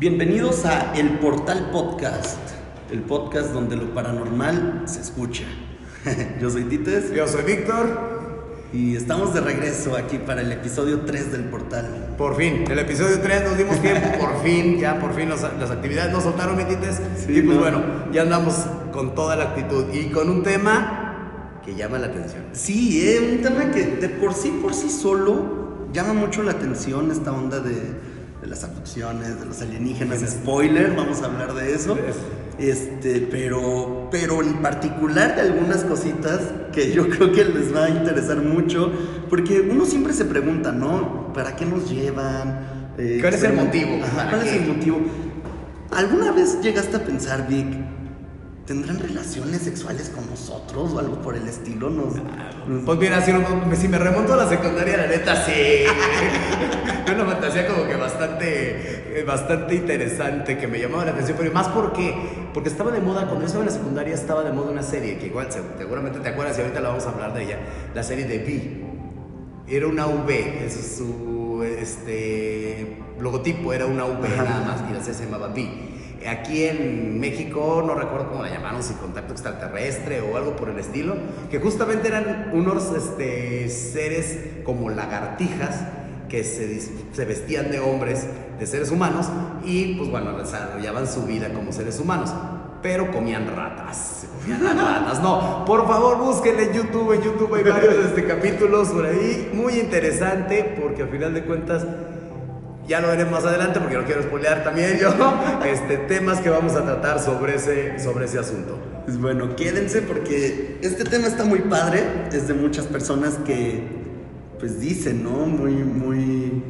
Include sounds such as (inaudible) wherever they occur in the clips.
Bienvenidos a El Portal Podcast, el podcast donde lo paranormal se escucha. (laughs) Yo soy Tites Yo soy Víctor. y estamos de regreso aquí para el episodio 3 del portal. Por fin, el episodio 3 nos dimos tiempo, (laughs) por fin, ya por fin los- las actividades nos soltaron, Tites. Sí, y pues ¿no? bueno, ya andamos con toda la actitud y con un tema que llama la atención. Sí, eh, un tema que de por sí, por sí solo, llama mucho la atención esta onda de, de las abducciones, de los alienígenas. Spoiler, vamos a hablar de eso. Este, pero, pero en particular de algunas cositas que yo (laughs) creo que les va a interesar mucho, porque uno siempre se pregunta, ¿no? ¿Para qué nos llevan? Eh, ¿Cuál es el motivo? Ajá, ¿Para ¿Cuál es qué? el motivo? ¿Alguna vez llegaste a pensar, Vic, ¿tendrán relaciones sexuales con nosotros o algo por el estilo? Nos, Pues mira, si, no- si me remonto a la secundaria, la neta sí. (laughs) Fue una fantasía como que bastante, eh, bastante interesante que me llamaba la atención, pero más porque, porque estaba de moda, cuando yo estaba en la secundaria estaba de moda una serie que igual se- seguramente te acuerdas y ahorita la vamos a hablar de ella, la serie de Vi. Era una V, es su este, logotipo era una V nada más y la serie se llamaba Vi. Aquí en México, no recuerdo cómo la llamaron, si contacto extraterrestre o algo por el estilo, que justamente eran unos este, seres como lagartijas que se, se vestían de hombres, de seres humanos, y pues bueno, desarrollaban su vida como seres humanos, pero comían ratas. Comían ratas. No, por favor busquen en YouTube, en YouTube hay varios este, capítulos por ahí, muy interesante, porque al final de cuentas ya lo veremos más adelante porque no quiero spoilear también yo (laughs) este, temas que vamos a tratar sobre ese, sobre ese asunto. Pues bueno, quédense porque este tema está muy padre. Es de muchas personas que, pues dicen, ¿no? Muy, muy,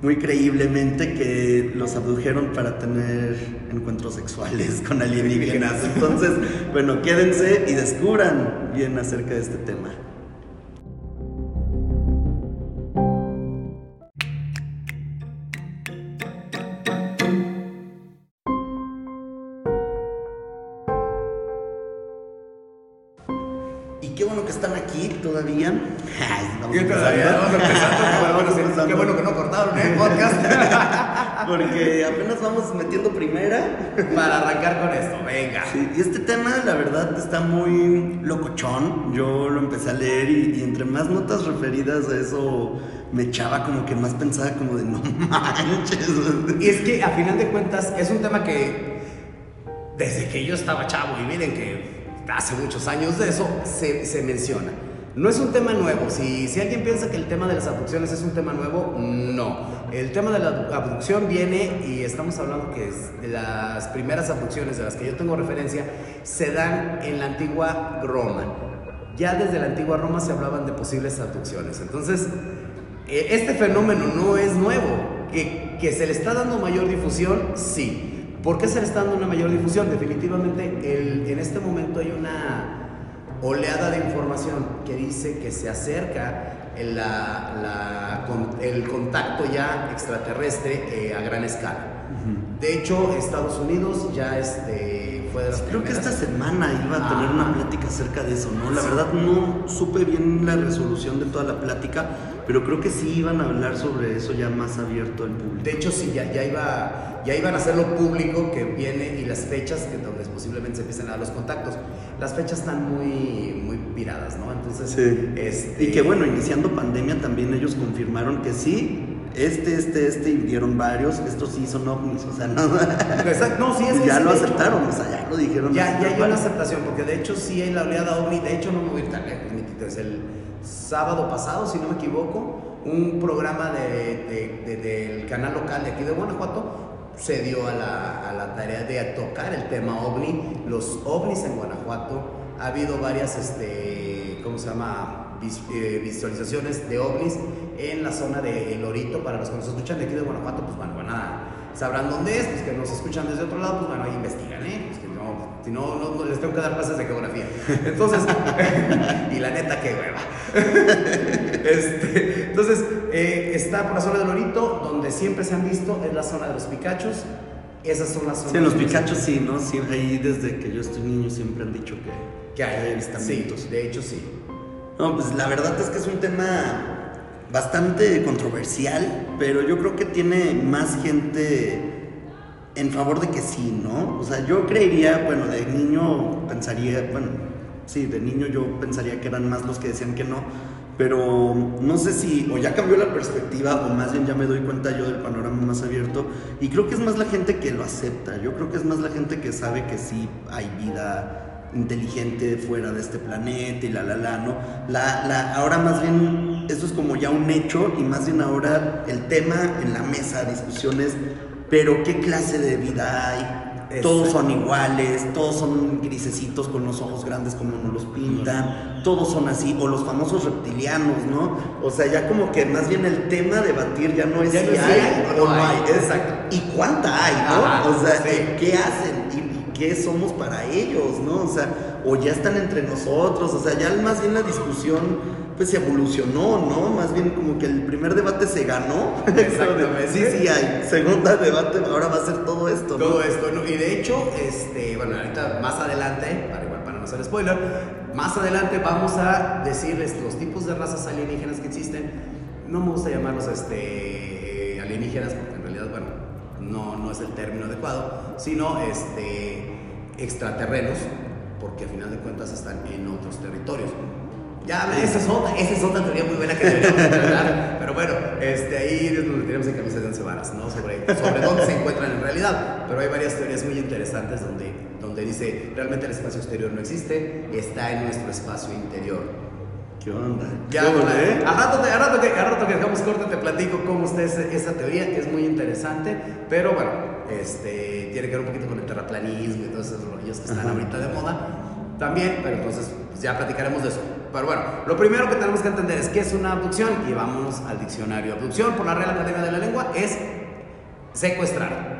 muy creíblemente que los abdujeron para tener encuentros sexuales con alienígenas. Entonces, bueno, quédense y descubran bien acerca de este tema. Todavía. Vamos Y todavía vamos empezando, qué bueno, qué que no cortaron el podcast (laughs) Porque apenas vamos metiendo primera. para arrancar con esto, venga. Sí, y este tema, la verdad, está muy locochón. Yo lo empecé a leer y, y entre más notas referidas a eso me echaba como que más pensaba como de no manches. Y es que a final de cuentas es un tema que desde que yo estaba chavo y miren que hace muchos años de eso se, se menciona. No es un tema nuevo. Si, alguien piensa que el tema de las abducciones es un tema nuevo, no. El tema de la abducción viene y estamos hablando que las primeras abducciones de las que yo tengo referencia se dan en la antigua Roma. Ya desde la antigua Roma se hablaban de posibles abducciones. Entonces, eh, este fenómeno no es nuevo. Que, que se le está dando mayor difusión, sí. ¿Por qué se le está dando una mayor difusión? Definitivamente en este momento hay una oleada de información que dice que se acerca el, la- la- con- el contacto ya extraterrestre eh, a gran escala. De hecho, Estados Unidos ya este, fue de las Creo que primeras- esta semana iba a tener Ah. una plática acerca de eso, ¿no? La verdad no supe bien la resolución de toda la plática, pero creo que sí iban a hablar sobre eso ya más abierto al público. De hecho, sí, ya, ya, iba, ya iban a hacerlo público que viene y las fechas que donde posiblemente se empiecen a dar los contactos. Las fechas están muy, muy viradas, ¿no? Entonces, Sí. este, Y que bueno, iniciando pandemia también ellos confirmaron que sí, este, este, este, y dieron varios, estos sí son ovnis, o sea, no. Exacto, no, sí, es (laughs) que ya sí, lo hecho, aceptaron, o sea, ya lo dijeron. Ya, ya hay una aceptación, porque de hecho sí hay la oleada OVNI. De hecho, no me voy a ir tan lejos, es el sábado pasado, si no me equivoco, un programa de, de- de- del canal local de aquí de Guanajuato se dio a la, a la tarea de tocar el tema OVNI, los OVNIs en Guanajuato. Ha habido varias, este, ¿cómo se llama? Eh, visualizaciones de OVNIs en la zona de El Lorito. Para los que nos escuchan de aquí de Guanajuato, pues bueno, van a sabrán dónde es, pues que nos escuchan desde otro lado, pues bueno, ahí investigan, ¿eh? Pues que no, si no, no, no les tengo que dar clases de geografía. Entonces, (laughs) y la neta, qué hueva. (laughs) Este, entonces, eh, está por la zona del Lorito, donde siempre se han visto, es la zona de los Picachos. Esas son las zonas. Sí, en los Picachos sí, ¿no? Sí, ahí desde que yo estoy niño siempre han dicho que, Que hay, avistamientos. sí, de hecho sí. No, pues la verdad es que es un tema bastante controversial, pero yo creo que tiene más gente en favor de que sí, ¿no? O sea, yo creería, bueno, de niño pensaría, bueno, sí, de niño yo pensaría que eran más los que decían que no, pero no sé si o ya cambió la perspectiva o más bien ya me doy cuenta yo del panorama más abierto y creo que es más la gente que lo acepta, yo creo que es más la gente que sabe que sí hay vida inteligente fuera de este planeta y la la la, ¿no? La, la, ahora más bien eso es como ya un hecho y más bien ahora el tema en la mesa, discusiones, pero ¿qué clase de vida hay? Todos son iguales, todos son grisecitos con los ojos grandes como nos los pintan, todos son así, o los famosos reptilianos, ¿no? O sea, ya como que más bien el tema debatir ya no es Ya si no hay hay o no hay, exacto. y cuánta hay, ¿no? Ajá, o sea, sí. ¿qué hacen? ¿Y, y qué somos para ellos, ¿no? O sea, o ya están entre nosotros, o sea, ya más bien la discusión pues se evolucionó, ¿no? Más bien como que el primer debate se ganó. (laughs) Exactamente. sí, sí hay. Segunda debate, ahora va a ser todo esto, ¿no? Todo esto, ¿no? Y de hecho, este, bueno, ahorita más adelante, para igual para no hacer spoiler, más adelante vamos a decirles los tipos de razas alienígenas que existen. No me gusta llamarlos este, alienígenas porque en realidad, bueno, no, no es el término adecuado, sino este, extraterrenos, porque a final de cuentas están en otros territorios. Ya, esa es otra, esa es otra teoría muy buena que deberíamos tratar, (laughs) pero bueno, este, ahí tenemos en camisa de once varas, ¿no? Sobre, sobre dónde se encuentran en realidad, pero hay varias teorías muy interesantes donde, donde dice, realmente el espacio exterior no existe, está en nuestro espacio interior. ¿Qué onda? Ya, ¿Qué onda, eh? al, rato, te- al rato que, al rato que dejamos corte te platico cómo está esa teoría, es muy interesante, pero bueno, este, tiene que ver un poquito con el terraplanismo y todos esos rollos que están Ajá. ahorita de moda también, pero entonces pues, ya platicaremos de eso. Pero bueno, lo primero que tenemos que entender es qué es una abducción y vámonos al diccionario. Abducción por la Real Academia de la Lengua es secuestrar.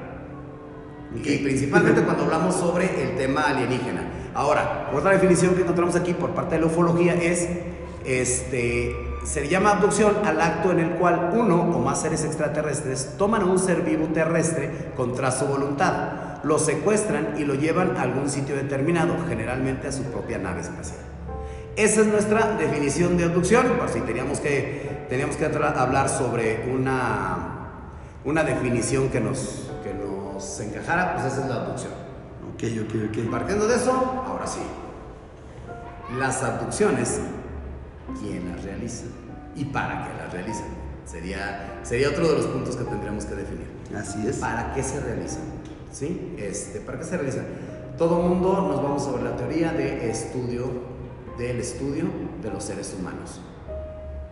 Y principalmente cuando hablamos sobre el tema alienígena. Ahora, otra definición que encontramos aquí por parte de la ufología es, este, se llama abducción al acto en el cual uno o más seres extraterrestres toman a un ser vivo terrestre contra su voluntad, lo secuestran y lo llevan a algún sitio determinado, generalmente a su propia nave espacial. Esa es nuestra definición de abducción, por si teníamos que, teníamos que hablar sobre una, una definición que nos, que nos encajara, pues esa es la abducción. Ok, ok, ok. Partiendo de eso, ahora sí. Las abducciones, ¿quién las realiza? ¿Y para qué las realizan? Sería, sería otro de los puntos que tendríamos que definir. Así es. ¿Para qué se realizan? ¿Sí? Este, ¿Para qué se realizan? Todo mundo nos vamos sobre la teoría de estudio, del estudio de los seres humanos.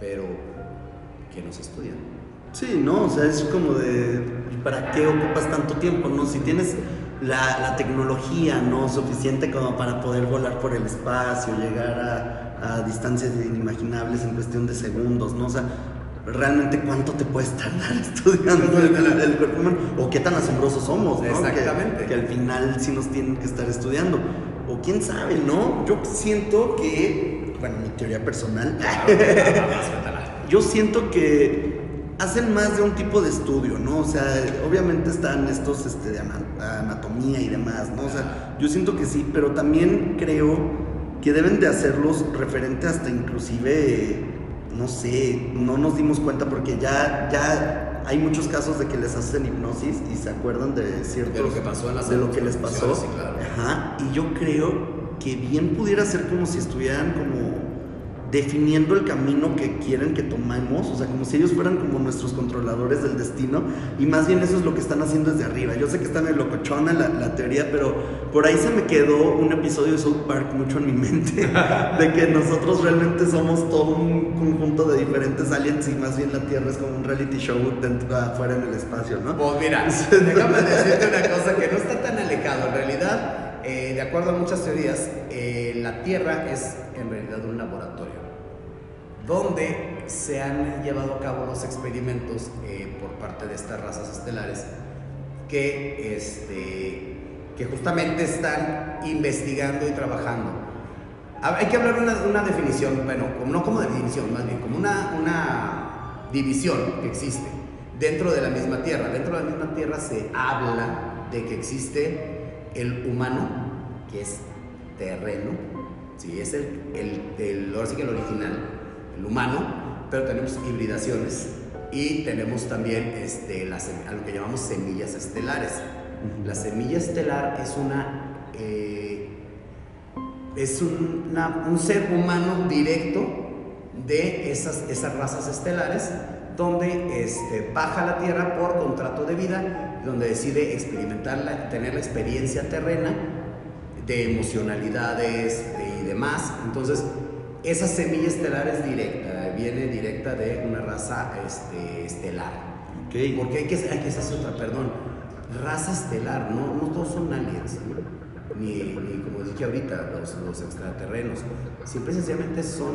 Pero, ¿qué nos estudian? Sí, no, o sea, es como de, ¿para qué ocupas tanto tiempo, no? Si tienes la, la tecnología, ¿no? Suficiente como para poder volar por el espacio, llegar a, a distancias inimaginables en cuestión de segundos, ¿no? O sea, realmente cuánto te puedes tardar (laughs) estudiando el, el- el cuerpo humano o qué tan asombrosos somos, Exactamente. Que, al final sí nos tienen que estar estudiando. O quién sabe, ¿no? Yo siento que, bueno, mi teoría personal, (laughs) yo siento que hacen más de un tipo de estudio, ¿no? O sea, obviamente están estos este, de ana- anatomía y demás, ¿no? O sea, yo siento que sí, pero también creo que deben de hacerlos referente hasta inclusive, no sé, no nos dimos cuenta porque ya, ya hay muchos casos de que les hacen hipnosis y se acuerdan de ciertos... De lo que pasó en las de lo que les pasó. abducciones, sí, claro. Ajá, y yo creo que bien pudiera ser como si estuvieran como definiendo el camino que quieren que tomemos, o sea, como si ellos fueran como nuestros controladores del destino, y más bien eso es lo que están haciendo desde arriba. Yo sé que está medio locochona la, la teoría, pero por ahí se me quedó un episodio de South Park mucho en mi mente, (laughs) de que nosotros realmente somos todo un conjunto de diferentes aliens y más bien la Tierra es como un reality show dentro, afuera en el espacio, ¿no? Pues mira, déjame (laughs) decirte una cosa que no está tan alejado. En realidad, eh, de acuerdo a muchas teorías, eh, la Tierra es en realidad un laboratorio donde se han llevado a cabo los experimentos eh, por parte de estas razas estelares que, este, que justamente están investigando y trabajando. Hay que hablar de una, una definición, bueno, no como definición, más bien como una, una división que existe dentro de la misma Tierra. Dentro de la misma Tierra se habla de que existe el humano, que es terreno, sí, es el, el, el- ahora sí que el original, el humano, pero tenemos hibridaciones y tenemos también este, las, a lo que llamamos semillas estelares. La semilla estelar es una... eh, es un, una- un ser humano directo de esas, esas razas estelares donde este, baja a la Tierra por contrato de vida, donde decide experimentar, la- tener la experiencia terrena de emocionalidades de- y demás. Entonces, esa semilla estelar es directa, viene directa de una raza este, estelar. Ok. Porque hay que, hay que hacer otra, perdón, raza estelar, no, no todos son aliens, ¿no? ni, ni como dije ahorita, los, los extraterrenos, siempre y sencillamente son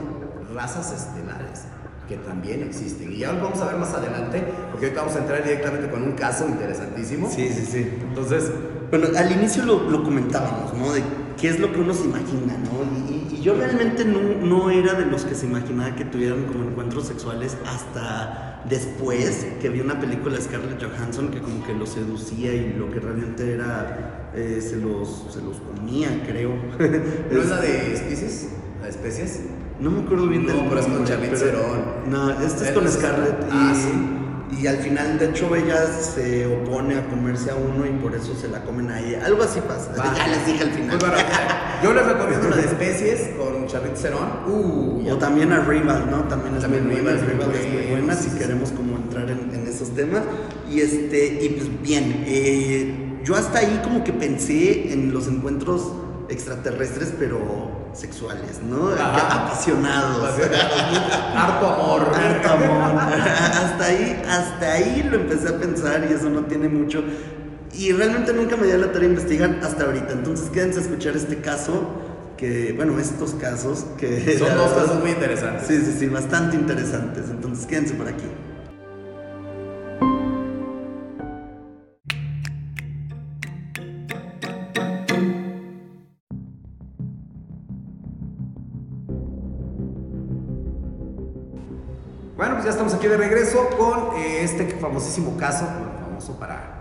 razas estelares que también existen. Y ya lo vamos a ver más adelante, porque ahorita vamos a entrar directamente con un caso interesantísimo. Sí, sí, sí. Entonces, Bueno, al inicio lo, lo comentábamos, ¿no? De qué es lo que uno se imagina, ¿no? Y, y- yo realmente no, no era de los que se imaginaba que tuvieran como encuentros sexuales hasta después que vi una película de Scarlett Johansson que como que los seducía y lo que realmente era, eh, se, los, se los comía, creo. (laughs) ¿no es la de especies? ¿La de especies? No me acuerdo bien No, del pero es con Charlize Theron. No, este es con Scarlett. Y, Ah, sí. y al final, de hecho, ella se opone a comerse a uno y por eso se la comen a ella. Algo así pasa. Va. (laughs) Ya les dije al final. (laughs) yo les recomiendo la de especies con Charlize Theron. Uh. O también a Rival, ¿no? También es También muy buena, Rival es muy buena, si queremos como entrar en, en esos temas. Y este, y pues bien, eh, yo hasta ahí como que pensé en los encuentros extraterrestres, pero sexuales, ¿no? Ajá. (laughs) Apasionados. (laughs) Harto amor. Harto amor. (laughs) hasta ahí, hasta ahí lo empecé a pensar y eso no tiene mucho. Y realmente nunca me dio la tarea de investigar hasta ahorita. Entonces quédense a escuchar este caso, que, bueno, estos casos que... Son (laughs) dos casos muy interesantes. Sí, sí, sí, bastante interesantes. Entonces quédense por aquí. Bueno, pues ya estamos aquí de regreso con eh, este famosísimo caso, bueno, famoso para,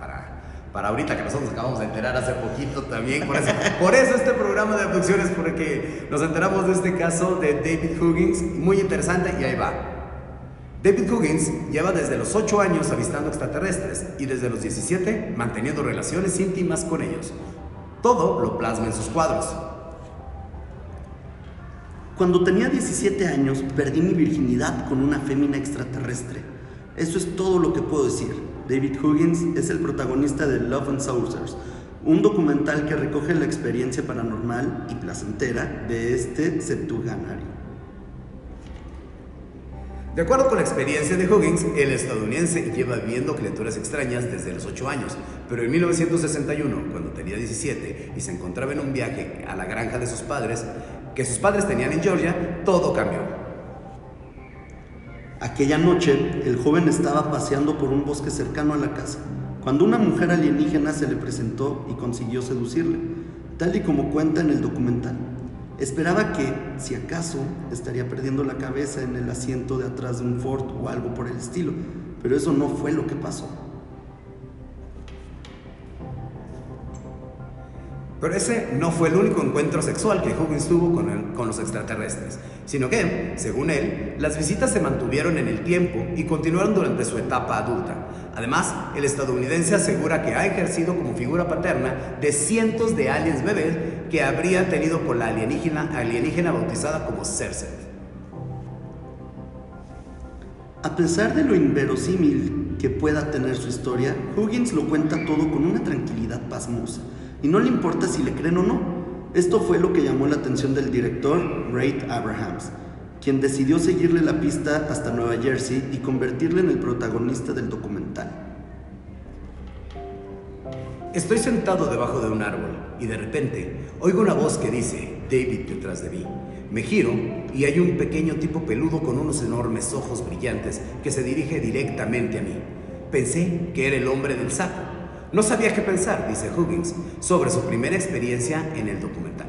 para, ahorita que nosotros acabamos de enterar hace poquito también. Por eso, por eso este programa de abducciones, porque nos enteramos de este caso de David Huggins, muy interesante, y ahí va. David Huggins lleva desde los 8 años avistando extraterrestres y desde los 17 manteniendo relaciones íntimas con ellos. Todo lo plasma en sus cuadros. Cuando tenía 17 años, perdí mi virginidad con una fémina extraterrestre. Eso es todo lo que puedo decir. David Huggins es el protagonista de Love and Saucers, un documental que recoge la experiencia paranormal y placentera de este septuaganario. De acuerdo con la experiencia de Huggins, el estadounidense lleva viendo criaturas extrañas desde los 8 años, pero en 1961, cuando tenía 17 y se encontraba en un viaje a la granja de sus padres, que sus padres tenían en Georgia, todo cambió. Aquella noche, el joven estaba paseando por un bosque cercano a la casa, cuando una mujer alienígena se le presentó y consiguió seducirle, tal y como cuenta en el documental. Esperaba que, si acaso, estaría perdiendo la cabeza en el asiento de atrás de un Ford o algo por el estilo, pero eso no fue lo que pasó. Pero ese no fue el único encuentro sexual que Huggins tuvo con, con los extraterrestres, sino que, según él, las visitas se mantuvieron en el tiempo y continuaron durante su etapa adulta. Además, el estadounidense asegura que ha ejercido como figura paterna de cientos de aliens bebés que habría tenido con la alienígena, alienígena bautizada como Cersei. A pesar de lo inverosímil que pueda tener su historia, Huggins lo cuenta todo con una tranquilidad pasmosa, y no le importa si le creen o no. Esto fue lo que llamó la atención del director Ray Abrahams, quien decidió seguirle la pista hasta Nueva Jersey y convertirle en el protagonista del documental. Estoy sentado debajo de un árbol y de repente oigo una voz que dice, David detrás de mí. Me giro y hay un pequeño tipo peludo con unos enormes ojos brillantes que se dirige directamente a mí. Pensé que era el hombre del saco. No sabía qué pensar, dice Huggins, sobre su primera experiencia en el documental.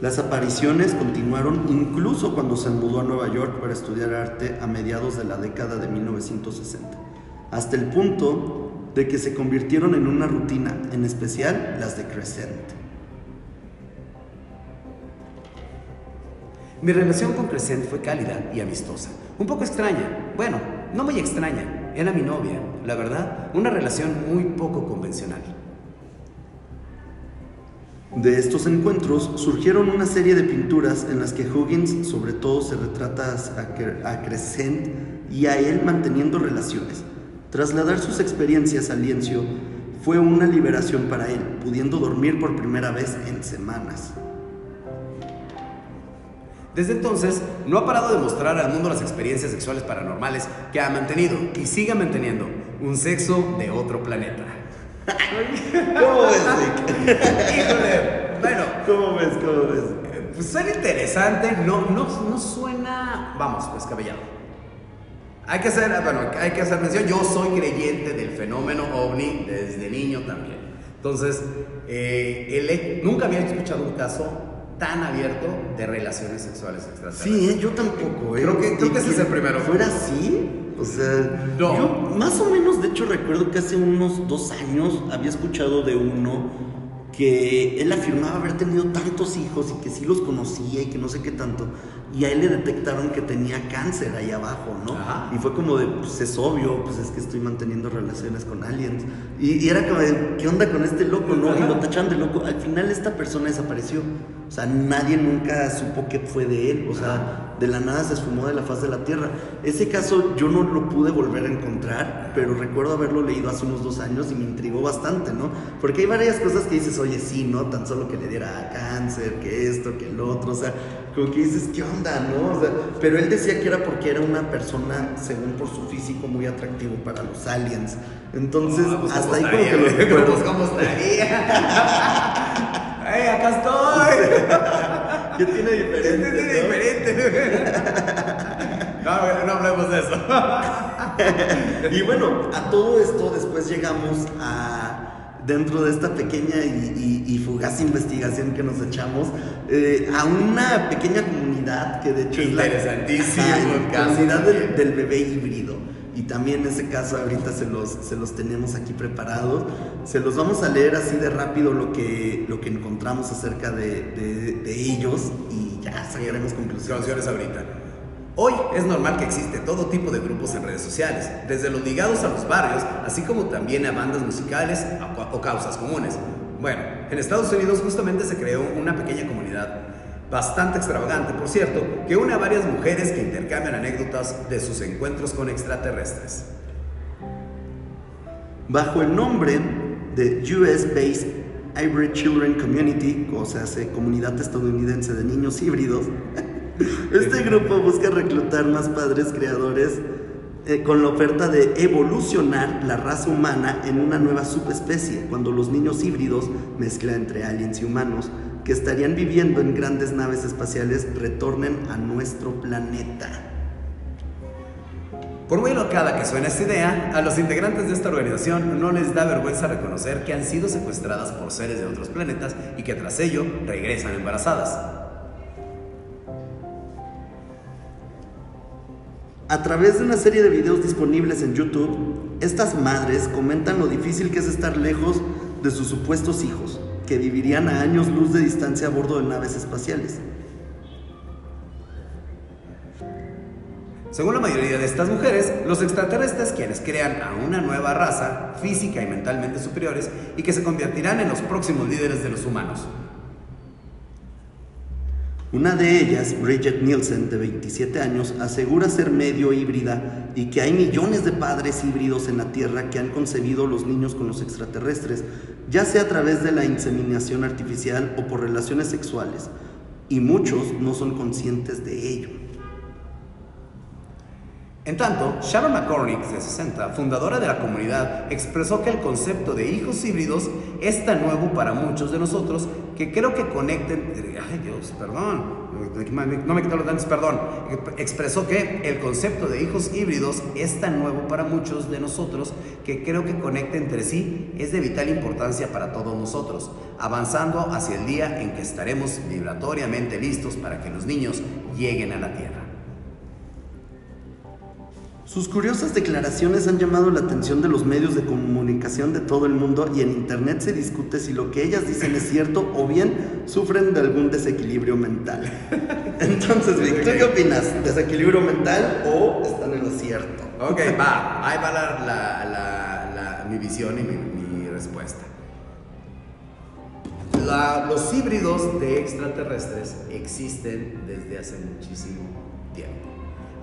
Las apariciones continuaron incluso cuando se mudó a Nueva York para estudiar arte a mediados de la década de 1960, hasta el punto de que se convirtieron en una rutina, en especial las de Crescent. Mi relación con Crescent fue cálida y amistosa, un poco extraña, bueno, no muy extraña. Era mi novia. La verdad, una relación muy poco convencional. De estos encuentros surgieron una serie de pinturas en las que Huggins sobre todo se retrata a Crescent y a él manteniendo relaciones. Trasladar sus experiencias al lienzo fue una liberación para él, pudiendo dormir por primera vez en semanas. Desde entonces, no ha parado de mostrar al mundo las experiencias sexuales paranormales que ha mantenido y sigue manteniendo un sexo de otro planeta. (laughs) ¿Cómo ves? (laughs) Híjole, bueno. ¿Cómo ves? ¿Cómo ves? Pues suena interesante, no, no, no suena, vamos, descabellado. Hay que, hacer, bueno, hay que hacer mención, yo soy creyente del fenómeno ovni desde niño también. Entonces, eh, nunca había escuchado un caso tan abierto de relaciones sexuales extraterrestres. Sí, ¿eh? yo tampoco. ¿eh? Creo que, creo que ese es el primero. ¿Fuera así? O sea, yo más o menos, de hecho, recuerdo que hace unos dos años había escuchado de uno que él afirmaba haber tenido tantos hijos y que sí los conocía y que no sé qué tanto. Y a él le detectaron que tenía cáncer ahí abajo, ¿no? Y fue como de, pues es obvio, pues es que estoy manteniendo relaciones con aliens. Y, era como de, ¿qué onda con este loco, no? Y lo tacharon de loco. Al final esta persona desapareció. O sea, nadie nunca supo qué fue de él. O sea, de la nada se esfumó de la faz de la tierra. Ese caso yo no lo pude volver a encontrar, pero recuerdo haberlo leído hace unos dos años y me intrigó bastante, ¿no? Porque hay varias cosas que dices, oye, sí, ¿no? Tan solo que le diera cáncer, que esto, que el otro. O sea, como que dices, ¿qué onda, no? O sea, pero él decía que era porque era una persona, según por su físico, muy atractivo para los aliens. Entonces, Ah, pues, hasta ¿cómo ahí como que lo (laughs) recuerdo. Pues, ¿Cómo estaría? (laughs) ¡Ey, acá estoy! (laughs) ¿Qué tiene diferente? Este es no? diferente. (laughs) No, no hablemos de eso. (laughs) Y bueno, a todo esto después llegamos a, dentro de esta pequeña y, y- y fugaz investigación que nos echamos, eh, a una pequeña comunidad que de hecho es la Interesantísimo comunidad del, del bebé híbrido. Y también ese caso ahorita se los, se los tenemos aquí preparados. Se los vamos a leer así de rápido lo que, lo que encontramos acerca de, ellos y ya sacaremos conclusiones. Conclusiones ahorita. Hoy es normal que existe todo tipo de grupos en redes sociales, desde los ligados a los barrios, así como también a bandas musicales o causas comunes. Bueno, en Estados Unidos justamente se creó una pequeña comunidad, bastante extravagante, por cierto, que une a varias mujeres que intercambian anécdotas de sus encuentros con extraterrestres. Bajo el nombre de US Based Hybrid Children Community, o sea, comunidad estadounidense de niños híbridos, (laughs) este grupo busca reclutar más padres creadores eh, con la oferta de evolucionar la raza humana en una nueva subespecie, cuando los niños híbridos, mezcla entre aliens y humanos, que estarían viviendo en grandes naves espaciales, retornen a nuestro planeta. Por muy locada que suene esta idea, a los integrantes de esta organización no les da vergüenza reconocer que han sido secuestradas por seres de otros planetas y que tras ello regresan embarazadas. A través de una serie de videos disponibles en YouTube, estas madres comentan lo difícil que es estar lejos de sus supuestos hijos, que vivirían a años luz de distancia a bordo de naves espaciales. Según la mayoría de estas mujeres, los extraterrestres quienes crean a una nueva raza, física y mentalmente superiores, y que se convertirán en los próximos líderes de los humanos. Una de ellas, Bridget Nielsen, de 27 años, asegura ser medio híbrida y que hay millones de padres híbridos en la Tierra que han concebido los niños con los extraterrestres, ya sea a través de la inseminación artificial o por relaciones sexuales, y muchos no son conscientes de ello. En tanto, Sharon McCormick, de 60, fundadora de la comunidad, expresó que el concepto de hijos híbridos es tan nuevo para muchos de nosotros que creo que conecten... Perdón, no me quito los dientes, perdón. Expresó que el concepto de hijos híbridos es tan nuevo para muchos de nosotros que creo que conecta entre sí es de vital importancia para todos nosotros, avanzando hacia el día en que estaremos vibratoriamente listos para que los niños lleguen a la Tierra. Sus curiosas declaraciones han llamado la atención de los medios de comunicación de todo el mundo y en internet se discute si lo que ellas dicen es cierto o bien sufren de algún desequilibrio mental. (laughs) Entonces, Vic, ¿tú qué opinas? ¿Desequilibrio mental o están en lo cierto? Ok, va, ahí va la, la- mi visión y mi, mi respuesta. Los híbridos de extraterrestres existen desde hace muchísimo tiempo.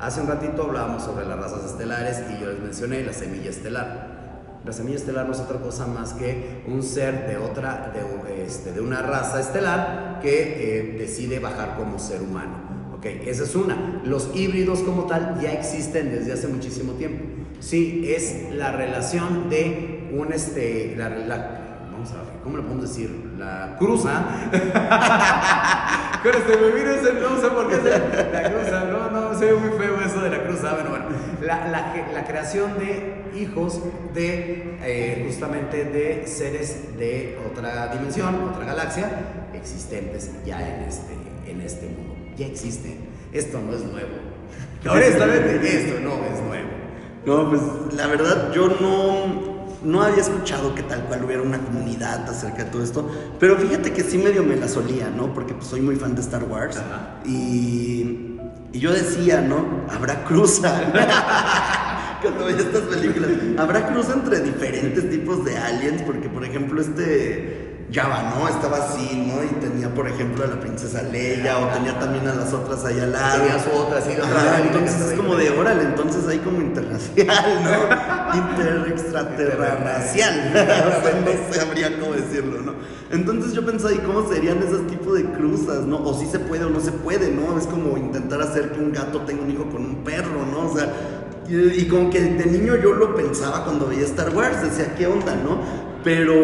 Hace un ratito hablábamos sobre las razas estelares y yo les mencioné la semilla estelar. La semilla estelar no es otra cosa más que un ser de otra, de, este, una raza estelar que eh, decide bajar como ser humano. Ok, esa es una. Los híbridos como tal ya existen desde hace muchísimo tiempo. Sí, es la relación de un este, la, la- vamos a ver, ¿cómo le podemos decir? La cruza. (laughs) Pero me vino ese, no sé por qué se, la cruza, no, no, se ve muy feo eso de la cruza, bueno, bueno, la, la, la creación de hijos de, eh, justamente de seres de otra dimensión, otra galaxia, existentes ya en este, en este mundo, ya existen, esto no es nuevo, (laughs) honestamente, esto no es nuevo. No, pues la verdad yo no, no había escuchado que tal cual hubiera una comunidad acerca de todo esto, pero fíjate que sí medio me la solía, ¿no? Porque pues soy muy fan de Star Wars Ajá. y, y yo decía, ¿no? Habrá cruza. (laughs) Cuando veía estas películas, habrá cruza entre diferentes tipos de aliens, porque por ejemplo este Java, ¿no? Estaba así, ¿no? Y tenía por ejemplo a la princesa Leia o tenía también a las otras ahí al lado. Tenía su otra que entonces es como de órale, entonces hay como interracial, ¿no? (laughs) Interextraterracial. (laughs) o sea, no sabría cómo decirlo, ¿no? Entonces yo pensaba, ¿y cómo serían esos tipos de cruzas, no? O si se puede o no se puede, ¿no? Es como intentar hacer que un gato tenga un hijo con un perro, ¿no? O sea, y, y como que de niño yo lo pensaba cuando veía Star Wars, decía, ¿qué onda, no? Pero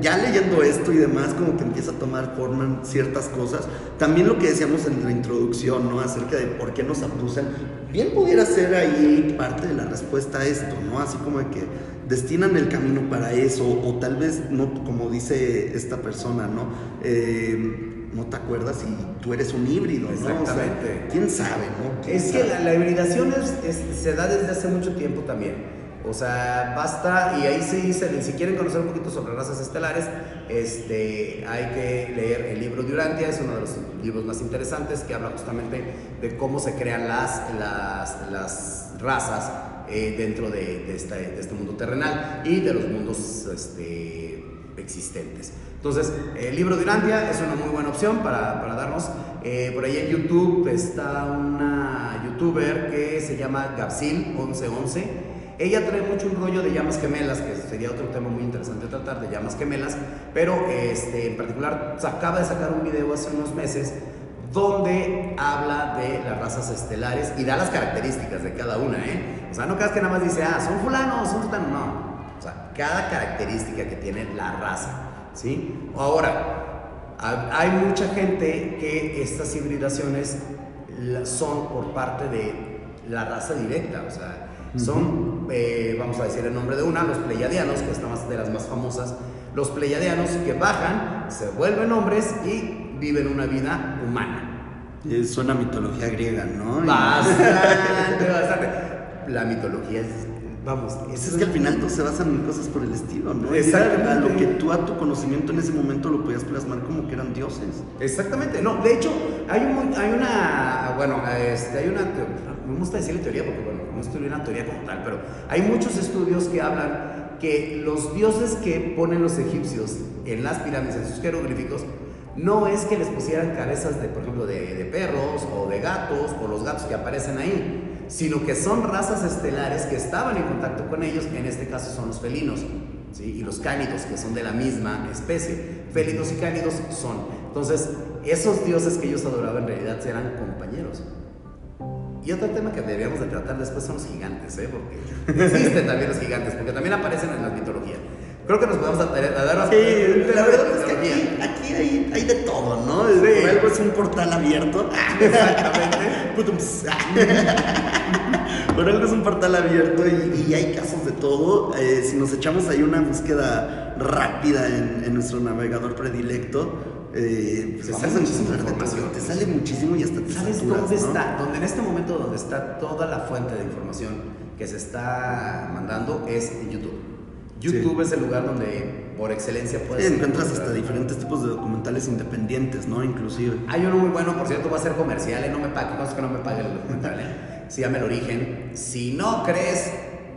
ya leyendo esto y demás, como que empieza a tomar forma en ciertas cosas. También lo que decíamos en la introducción, ¿no? Acerca de por qué nos abducen. Bien pudiera ser ahí parte de la respuesta a esto, ¿no? Así como de que destinan el camino para eso, o tal vez, no, como dice esta persona, ¿no? Eh, no te acuerdas y tú eres un híbrido, ¿no? O sea, Exactamente. ¿Quién sabe, no? ¿Quién Es que sabe? la, la hibridación es- es- se da desde hace mucho tiempo también. O sea, basta, y ahí se dice, si quieren conocer un poquito sobre razas estelares, este, hay que leer el libro de Urantia, es uno de los libros más interesantes que habla justamente de cómo se crean las, las, las razas eh, dentro de, de este, de este mundo terrenal y de los mundos este, existentes. Entonces, el libro de Urantia es una muy buena opción para, para darnos. eh, por ahí en YouTube está una youtuber que se llama Gapsil1111. Ella trae mucho un rollo de llamas gemelas, que sería otro tema muy interesante tratar, de llamas gemelas, pero este, en particular acaba de sacar un video hace unos meses donde habla de las razas estelares y da las características de cada una, ¿eh? O sea, no creas que nada más dice, ah, son fulanos, son fulanos, no. O sea, cada característica que tiene la raza, ¿sí? Ahora, ha- hay mucha gente que estas hibridaciones son por parte de la raza directa, o sea, son, eh, vamos a decir el nombre de una, los pleiadianos, que es una de las más famosas, los pleiadianos que bajan, se vuelven hombres y viven una vida humana. Eh, Suena a mitología griega, ¿no? Bastante, (laughs) bastante. La mitología es, vamos, Pues es que al final todo se basan en cosas por el estilo, ¿no? Exactamente. Lo que tú a tu conocimiento en ese momento lo podías plasmar como que eran dioses. Exactamente, no, de hecho, hay, un- hay una, bueno, este, hay una, me gusta decirle teoría porque, bueno, no estudié una teoría como tal, pero hay muchos estudios que hablan que los dioses que ponen los egipcios en las pirámides, en sus jeroglíficos, no es que les pusieran cabezas de, por ejemplo, de, perros o de gatos o los gatos que aparecen ahí, sino que son razas estelares que estaban en contacto con ellos, en este caso son los felinos, y los cánidos, que son de la misma especie. Felinos y cánidos son. Entonces, esos dioses que ellos adoraban en realidad eran compañeros. Y otro tema que deberíamos de tratar después son los gigantes, ¿eh? porque existen también los gigantes, porque también aparecen en la mitología. Creo que nos podemos a, a dar Sí, la verdad es que aquí, aquí hay, hay de todo, ¿no? Sí. Por algo es un portal abierto. Exactamente. (laughs) Por algo es un portal abierto y, y hay casos de todo. Eh, si nos echamos ahí una búsqueda rápida en, en nuestro navegador predilecto, eh, pues Te sale muchísima información. Te sale muchísimo y hasta te ¿Sabes saturas, dónde ¿no? está? Donde en este momento donde está toda la fuente de información que se está mandando es en YouTube. YouTube es el lugar donde por excelencia puedes Sí, encuentras hasta diferentes tipos de documentales independientes, ¿no? Inclusive. Hay uno muy bueno, por cierto, va a ser comercial, ¿eh? no me pague, no es que no me pague el documental, ¿eh? (laughs) se llama El Origen. Si no crees,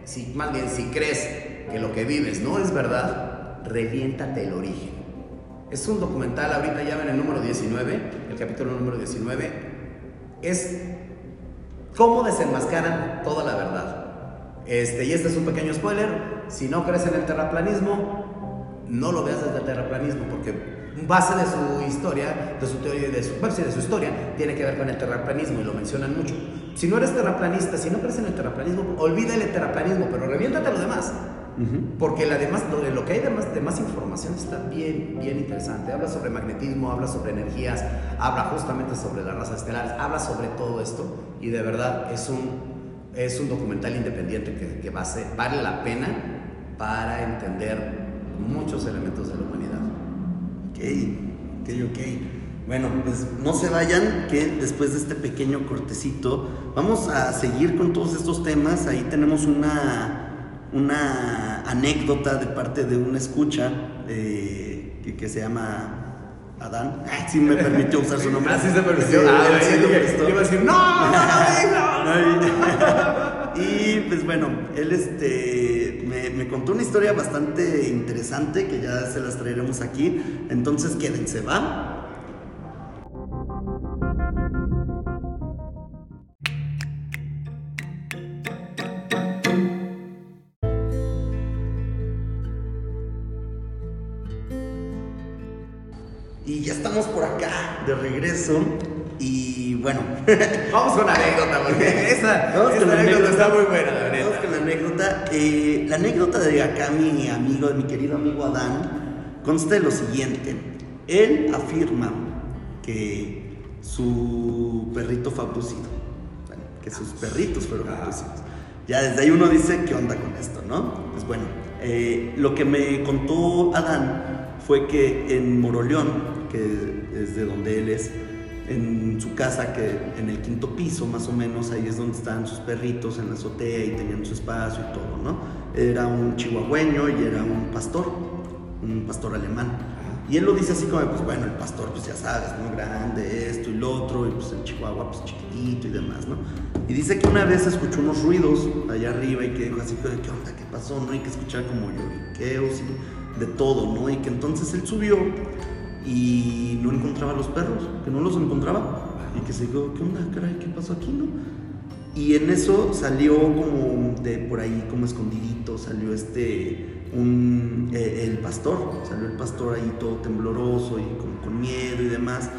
si, más bien si crees que lo que vives no es verdad, reviéntate el origen. Es un documental, ahorita ya ven el número 19, el capítulo número 19, es cómo desenmascaran toda la verdad. Este, y este es un pequeño spoiler, si no crees en el terraplanismo, no lo veas desde el terraplanismo, porque base de su historia, de su teoría, de su, bueno, de su historia, tiene que ver con el terraplanismo y lo mencionan mucho. Si no eres terraplanista, si no crees en el terraplanismo, olvida el terraplanismo, pero reviéntate lo demás. Ujú. Porque la demás, lo, lo que hay de más, de más información está bien, bien interesante. Habla sobre magnetismo, habla sobre energías, habla justamente sobre las razas estelares, habla sobre todo esto. Y de verdad es un, es un documental independiente que, que va a ser- vale la pena para entender muchos elementos de la humanidad. Ok, ok, ok. Bueno, pues no se vayan, que después de este pequeño cortecito vamos a seguir con todos estos temas. Ahí tenemos una, una anécdota de parte de una escucha eh, que, que se llama Adán. Ay, sí me permitió usar su nombre. (laughs) Ah, sí se permitió. Sí, Ah, sí lo prestó. iba a decir, no, no, no, no, (laughs) y pues bueno, él este me, me contó una historia bastante interesante que ya se las traeremos aquí. Entonces quédense, ¿va? De regreso. Y bueno, (laughs) Vamos con la anécdota, porque (laughs) esa, Vamos con anécdota anécdota. está muy buena, la Vamos con la anécdota. Eh, la anécdota de acá, mi amigo, de mi querido amigo Adán, consta de lo siguiente. Él afirma que su perrito fue abducido. Bueno, que sus perritos fueron Ah. abducidos. Ya desde ahí uno dice, ¿qué onda con esto, no? Pues bueno, eh, lo que me contó Adán fue que en Moroleón, que es de donde él es, en su casa, que en el quinto piso más o menos, ahí es donde estaban sus perritos en la azotea y tenían su espacio y todo, ¿no? Era un chihuahueño y era un pastor, un pastor alemán. Y él lo dice así como, pues bueno, el pastor, pues ya sabes, ¿no? Grande, esto y lo otro, y pues el chihuahua, pues chiquitito y demás, ¿no? Y dice que una vez escuchó unos ruidos allá arriba y que dijo así, ¿qué onda? ¿Qué pasó? ¿No? Y que escuchaba como lloriqueos y de todo, ¿no? Y que entonces él subió y no encontraba a los perros, que no los encontraba. Y que se dijo, ¿qué onda, caray? ¿Qué pasó aquí, no? Y en eso salió como de por ahí, como escondidito, salió este, un, eh, el pastor, salió el pastor ahí todo tembloroso y como con miedo y demás.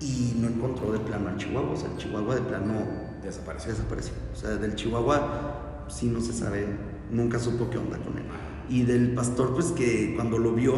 Y no encontró de plano al chihuahua, o sea, el chihuahua de plano Desapareció. desapareció. O sea, del chihuahua sí no se sabe, nunca supo qué onda con él. Y del pastor, pues que cuando lo vio,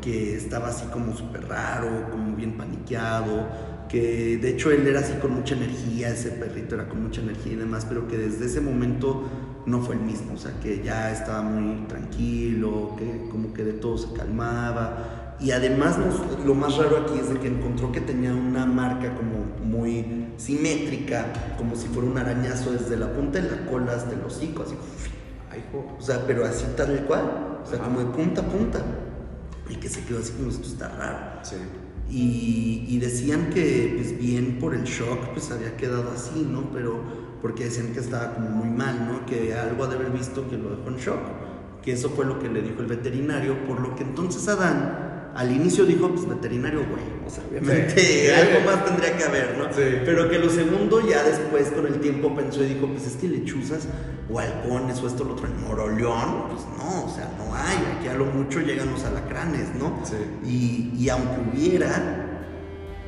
que estaba así como súper raro, como bien paniqueado, que de hecho él era así con mucha energía, ese perrito era con mucha energía y demás, pero que desde ese momento no fue el mismo, o sea, que ya estaba muy tranquilo, que como que de todo se calmaba. Y además nos- lo más raro aquí es de que encontró que tenía una marca como muy simétrica, como si fuera un arañazo desde la punta de la cola hasta el hocico, así. O sea, pero así tal cual, o sea, Ajá. como de punta a punta. Y que se quedó así como esto está raro. Sí. Y, y decían que, pues bien por el shock, pues había quedado así, ¿no? Pero porque decían que estaba como muy mal, ¿no? Que algo ha de haber visto que lo dejó en shock. Que eso fue lo que le dijo el veterinario, por lo que entonces Adán al inicio dijo, pues veterinario, güey. O sea, obviamente Sí. (laughs) algo más tendría que haber, ¿no? Sí. Pero que lo segundo ya después con el tiempo pensó y dijo, pues es que lechuzas o halcones o esto lo otro en Moroleón, pues no, o sea, no hay. Aquí a lo mucho llegan los alacranes, ¿no? Sí. Y, y aunque hubiera,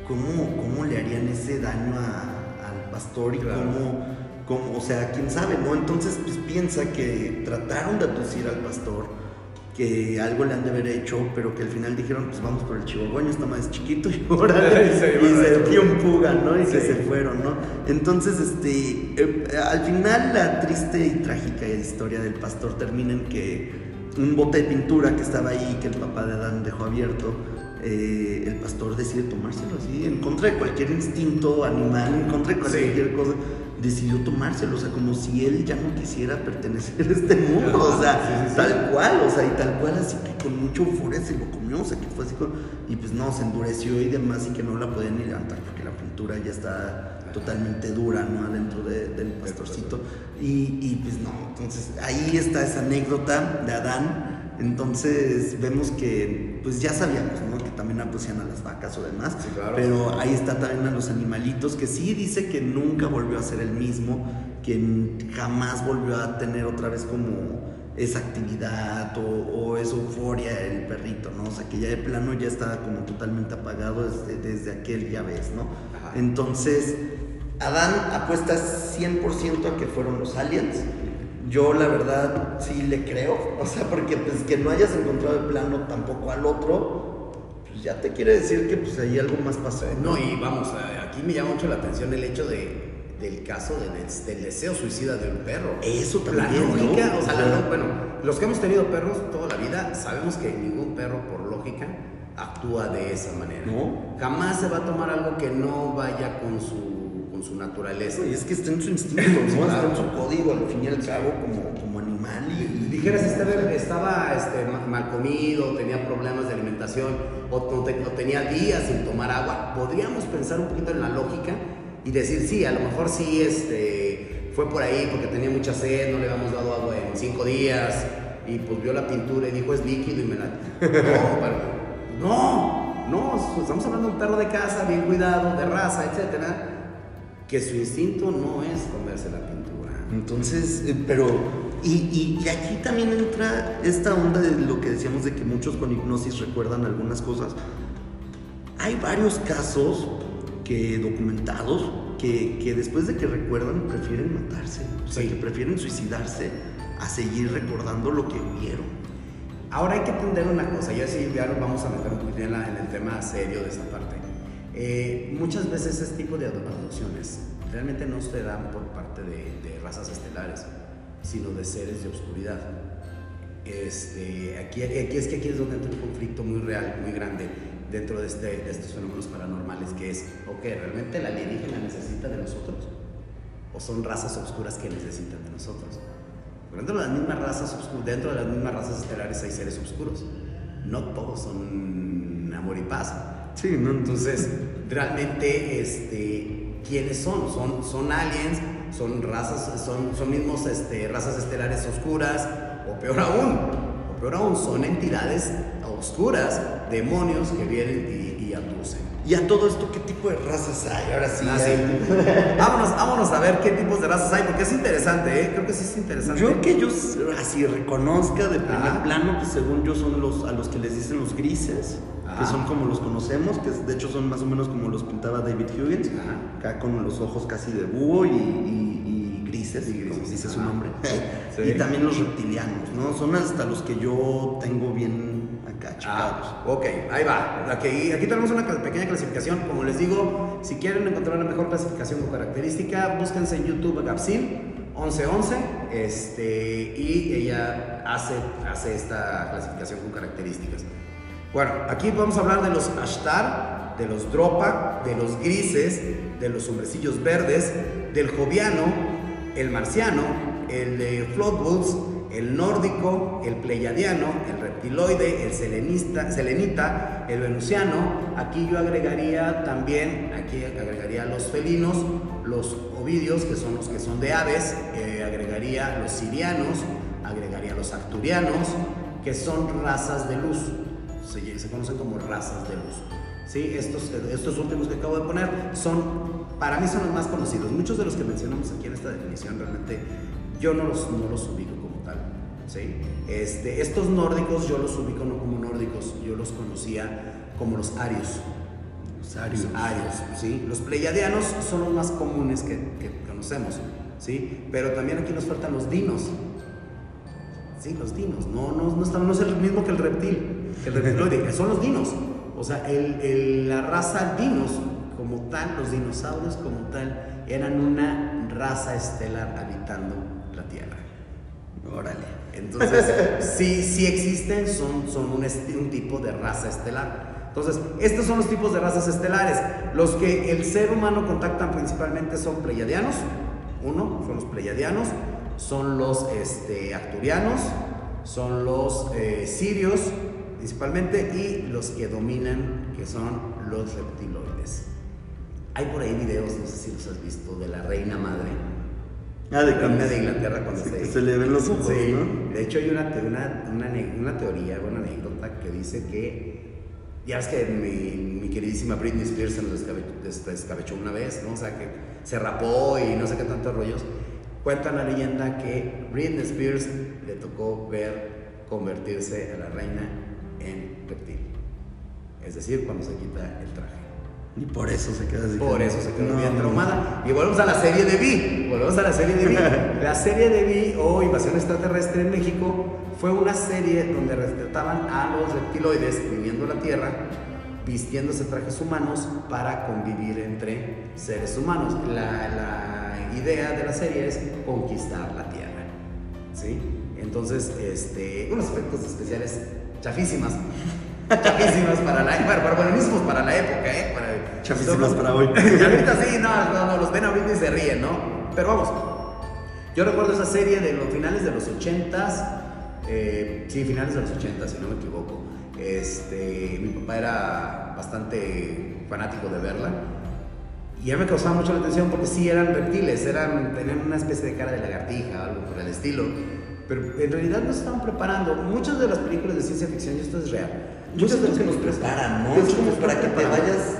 ¿cómo, ¿cómo le harían ese daño a- al pastor y Claro. cómo, cómo, o sea, quién sabe, ¿no? Entonces, pues piensa que trataron de aducir al pastor, que algo le han de haber hecho, pero que al final dijeron, pues vamos por el chihuahueño, está más chiquito y ahora (laughs) (laughs) se y se dio en fuga, ¿no? Y que Sí. se fueron, ¿no? Entonces, este, eh, al final la triste y trágica historia del pastor termina en que un bote de pintura que estaba ahí, que el papá de Adán dejó abierto, eh, el pastor decide tomárselo así, en contra de cualquier instinto animal, en contra de cualquier cosa decidió tomárselo, o sea, como si él ya no quisiera pertenecer a este mundo, o sea, tal cual, o sea, y tal cual, así que con mucha euforia se lo comió, o sea, que fue así, y pues no, se endureció y demás, y que no la podían ni levantar porque la pintura ya está totalmente dura, ¿no? Adentro del pastorcito, y, y pues no, entonces ahí está esa anécdota de Adán, entonces vemos que, pues ya sabíamos, ¿no? Que también aprecian a las vacas o demás. Pero ahí está también a los animalitos, que sí dice que nunca volvió a ser el mismo, que jamás volvió a tener otra vez como esa actividad o, esa euforia el perrito, ¿no? O sea, que ya de plano ya está como totalmente apagado desde, desde aquel ya ves, ¿no? Entonces, Adán apuesta 100% a que fueron los aliens yo la verdad sí le creo, (laughs) o sea, porque pues que no hayas encontrado el plano tampoco al otro, pues ya te quiere decir que pues ahí algo más pasó. No, y vamos, aquí me llama mucho la atención el hecho de, del caso del, deseo suicida de un perro. Eso también. La lógica, o sea, bueno, los que hemos tenido perros toda la vida sabemos que ningún perro por lógica actúa de esa manera. No. Jamás se va a tomar algo que no vaya con su su naturaleza. Y es que está en su instinto, ¿no? (laughs) Está en su código, al fin y al cabo, como, como animal. Y, dijeras, estaba, estaba este, mal comido, tenía problemas de alimentación, o, tenía días sin tomar agua, podríamos pensar un poquito en la lógica y decir, sí, a lo mejor sí este, fue por ahí porque tenía mucha sed, no le habíamos dado agua en cinco días, y pues vio la pintura y dijo, es líquido y me la... No, no, no, estamos hablando de un perro de casa, bien cuidado, de raza, etcétera que su instinto no es comerse la pintura. Entonces, eh, pero, y, y, aquí también entra esta onda de lo que decíamos de que muchos con hipnosis recuerdan algunas cosas. Hay varios casos que documentados que, que después de que recuerdan prefieren matarse, o sea, que prefieren suicidarse a seguir recordando lo que vieron. Ahora hay que entender una cosa, ya sí, ya nos vamos a meter un poquito en, en el tema serio de esa parte. Eh, muchas veces este tipo de abducciones realmente no se dan por parte de, razas estelares, sino de seres de oscuridad. Este, aquí, aquí, es que aquí es donde entra un conflicto muy real, muy grande dentro de, este, de estos fenómenos paranormales, que es, ok, ¿realmente la alienígena necesita de nosotros? ¿O son razas oscuras que necesitan de nosotros? Dentro de las mismas razas, dentro de las mismas razas estelares hay seres oscuros. No todos son amor y paz. Sí, ¿no? Entonces, realmente, este, ¿quiénes son? Son, son aliens, son razas, son, son mismos este, razas estelares oscuras, o peor aún, o peor aún, son entidades oscuras, demonios que vienen y, y abducen. ¿Y a todo esto qué tipo de razas hay? Ahora sí. Ah, (laughs) vámonos, vámonos a ver qué tipos de razas hay, porque es interesante, ¿eh? Creo que sí es interesante. Yo que yo así reconozca de primer plano, que según yo son los a los que les dicen los grises que son como los conocemos, que de hecho son más o menos como los pintaba David Huggins, acá con los ojos casi de búho y, grises, como dice su nombre. (laughs) Y también los reptilianos, ¿no? Son hasta los que yo tengo bien acá checados. Ah, ok, ahí va. Aquí, aquí tenemos una pequeña clasificación. Como les digo, si quieren encontrar la mejor clasificación o característica, búsquense en YouTube Gapsil 1111 este, y ella hace, hace esta clasificación con características. Bueno, aquí vamos a hablar de los Ashtar, de los Dropa, de los Grises, de los Hombrecillos Verdes, del Joviano, el Marciano, el de Floodwoods, el Nórdico, el Pleiadiano, el Reptiloide, el Selenista, Selenita, el Venusiano. Aquí yo agregaría también, aquí agregaría los felinos, los ovidios, que son los que son de aves, eh, agregaría los sirianos, agregaría los acturianos, que son razas de luz se, conocen como razas de luz. ¿Sí? Estos, estos últimos que acabo de poner son, para mí son los más conocidos. Muchos de los que mencionamos aquí en esta definición realmente yo no los, no los ubico como tal. ¿sí? Este, estos nórdicos yo los ubico no como nórdicos, yo los conocía como los arios. Los arios. Los arios, ¿sí? Los pleiadianos son los más comunes que, que conocemos, ¿sí? Pero también aquí nos faltan los dinos. Sí, los dinos. No, no, no, no es el mismo que el reptil el reptiloide, (laughs) son los dinos. O sea, el, la raza dinos, como tal, los dinosaurios como tal, eran una raza estelar habitando la Tierra. Órale. Entonces, (laughs) sí, sí existen, son, son un, un tipo de raza estelar. Entonces, estos son los tipos de razas estelares. Los que el ser humano contactan principalmente son pleiadianos. Uno, son los pleiadianos. Son los este, acturianos. Son los eh, sirios, principalmente. Y los que dominan, que son los reptiloides. Hay por ahí videos, no sé si los has visto, de la reina madre. Ah, de reina de Inglaterra cuando se, se le ven los ojos, Sí, ¿no? de hecho hay una, una, una, teoría, una anécdota que dice que, ya ves que mi, mi queridísima Britney Spears se nos descabe- des- descabechó una vez, ¿no? O sea, que se rapó y no sé qué tantos rollos. Cuenta la leyenda que Britney Spears le tocó ver convertirse a la reina en reptil. Es decir, cuando se quita el traje. Y por eso se queda así. Por eso se quedó No, bien traumada. Y volvemos a la serie de Vi. Volvemos a la serie de Vi. (laughs) La serie de Vi o Invasión Extraterrestre en México fue una serie donde retrataban a los reptiloides viviendo la Tierra, vistiéndose trajes humanos para convivir entre seres humanos. La, la idea de la serie es conquistar la Tierra. ¿Sí? Entonces, este, unos efectos especiales chafísimas. (laughs) Chafísimas para la para, para, buenísimos para la época, ¿eh? Para, Chafísimas para hoy. (laughs) y ahorita sí, no, no, no, los ven ahorita y se ríen, ¿no? Pero vamos, yo recuerdo esa serie de los finales de los 80s, eh, sí, finales de los 80 si no me equivoco. Este, mi papá era bastante fanático de verla y a mí me causaba mucho la atención porque sí eran reptiles, eran, tenían una especie de cara de lagartija, algo por el estilo. Pero en realidad nos estaban preparando. Muchas de las películas de ciencia ficción, y esto es real. Muchas de las que nos preparan, ¿no? Es como para que te vayas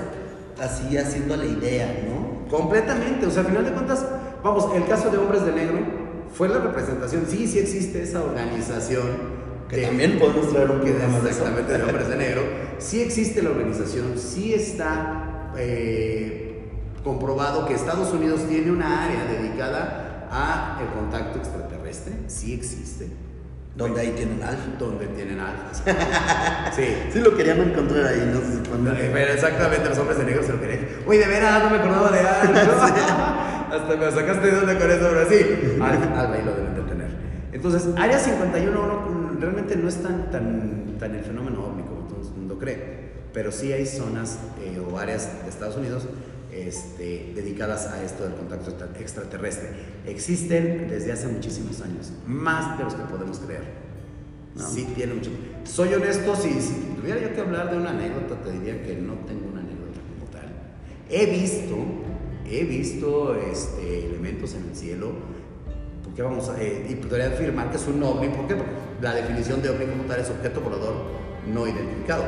así haciendo la idea, ¿no? Completamente, o sea, al final de cuentas, vamos, el caso de Hombres de Negro fue la representación, sí, sí existe esa organización. Que de- también podemos traer un que de exactamente de Hombres de Negro, sí existe la organización, sí está eh, comprobado que Estados Unidos tiene una área dedicada a el contacto extraterrestre, sí existe, Donde ahí tienen algo. donde tienen alfas. (laughs) Sí. Sí lo querían encontrar ahí, no sé cuándo. Eh, pero exactamente, los hombres de negro se lo querían. Uy, de veras, no me acordaba de algo. (laughs) (laughs) Hasta me sacaste de onda con eso, pero sí. Al, Alba ahí lo deben de tener. Entonces, Área 51 no- realmente no es tan, tan, tan el fenómeno ovni como todo el mundo cree. Pero sí hay zonas eh, o áreas de Estados Unidos este, dedicadas a esto del contacto extra- extraterrestre. Existen desde hace muchísimos años, más de los que podemos creer. No. Sí, tiene mucho. Soy honesto, si, si tuviera yo que hablar de una anécdota, te diría que no tengo una anécdota como tal. He visto, he visto este, elementos en el cielo, porque vamos a, eh, y podría afirmar que es un ovni, ¿por qué? Porque la definición de ovni como tal es objeto volador no identificado.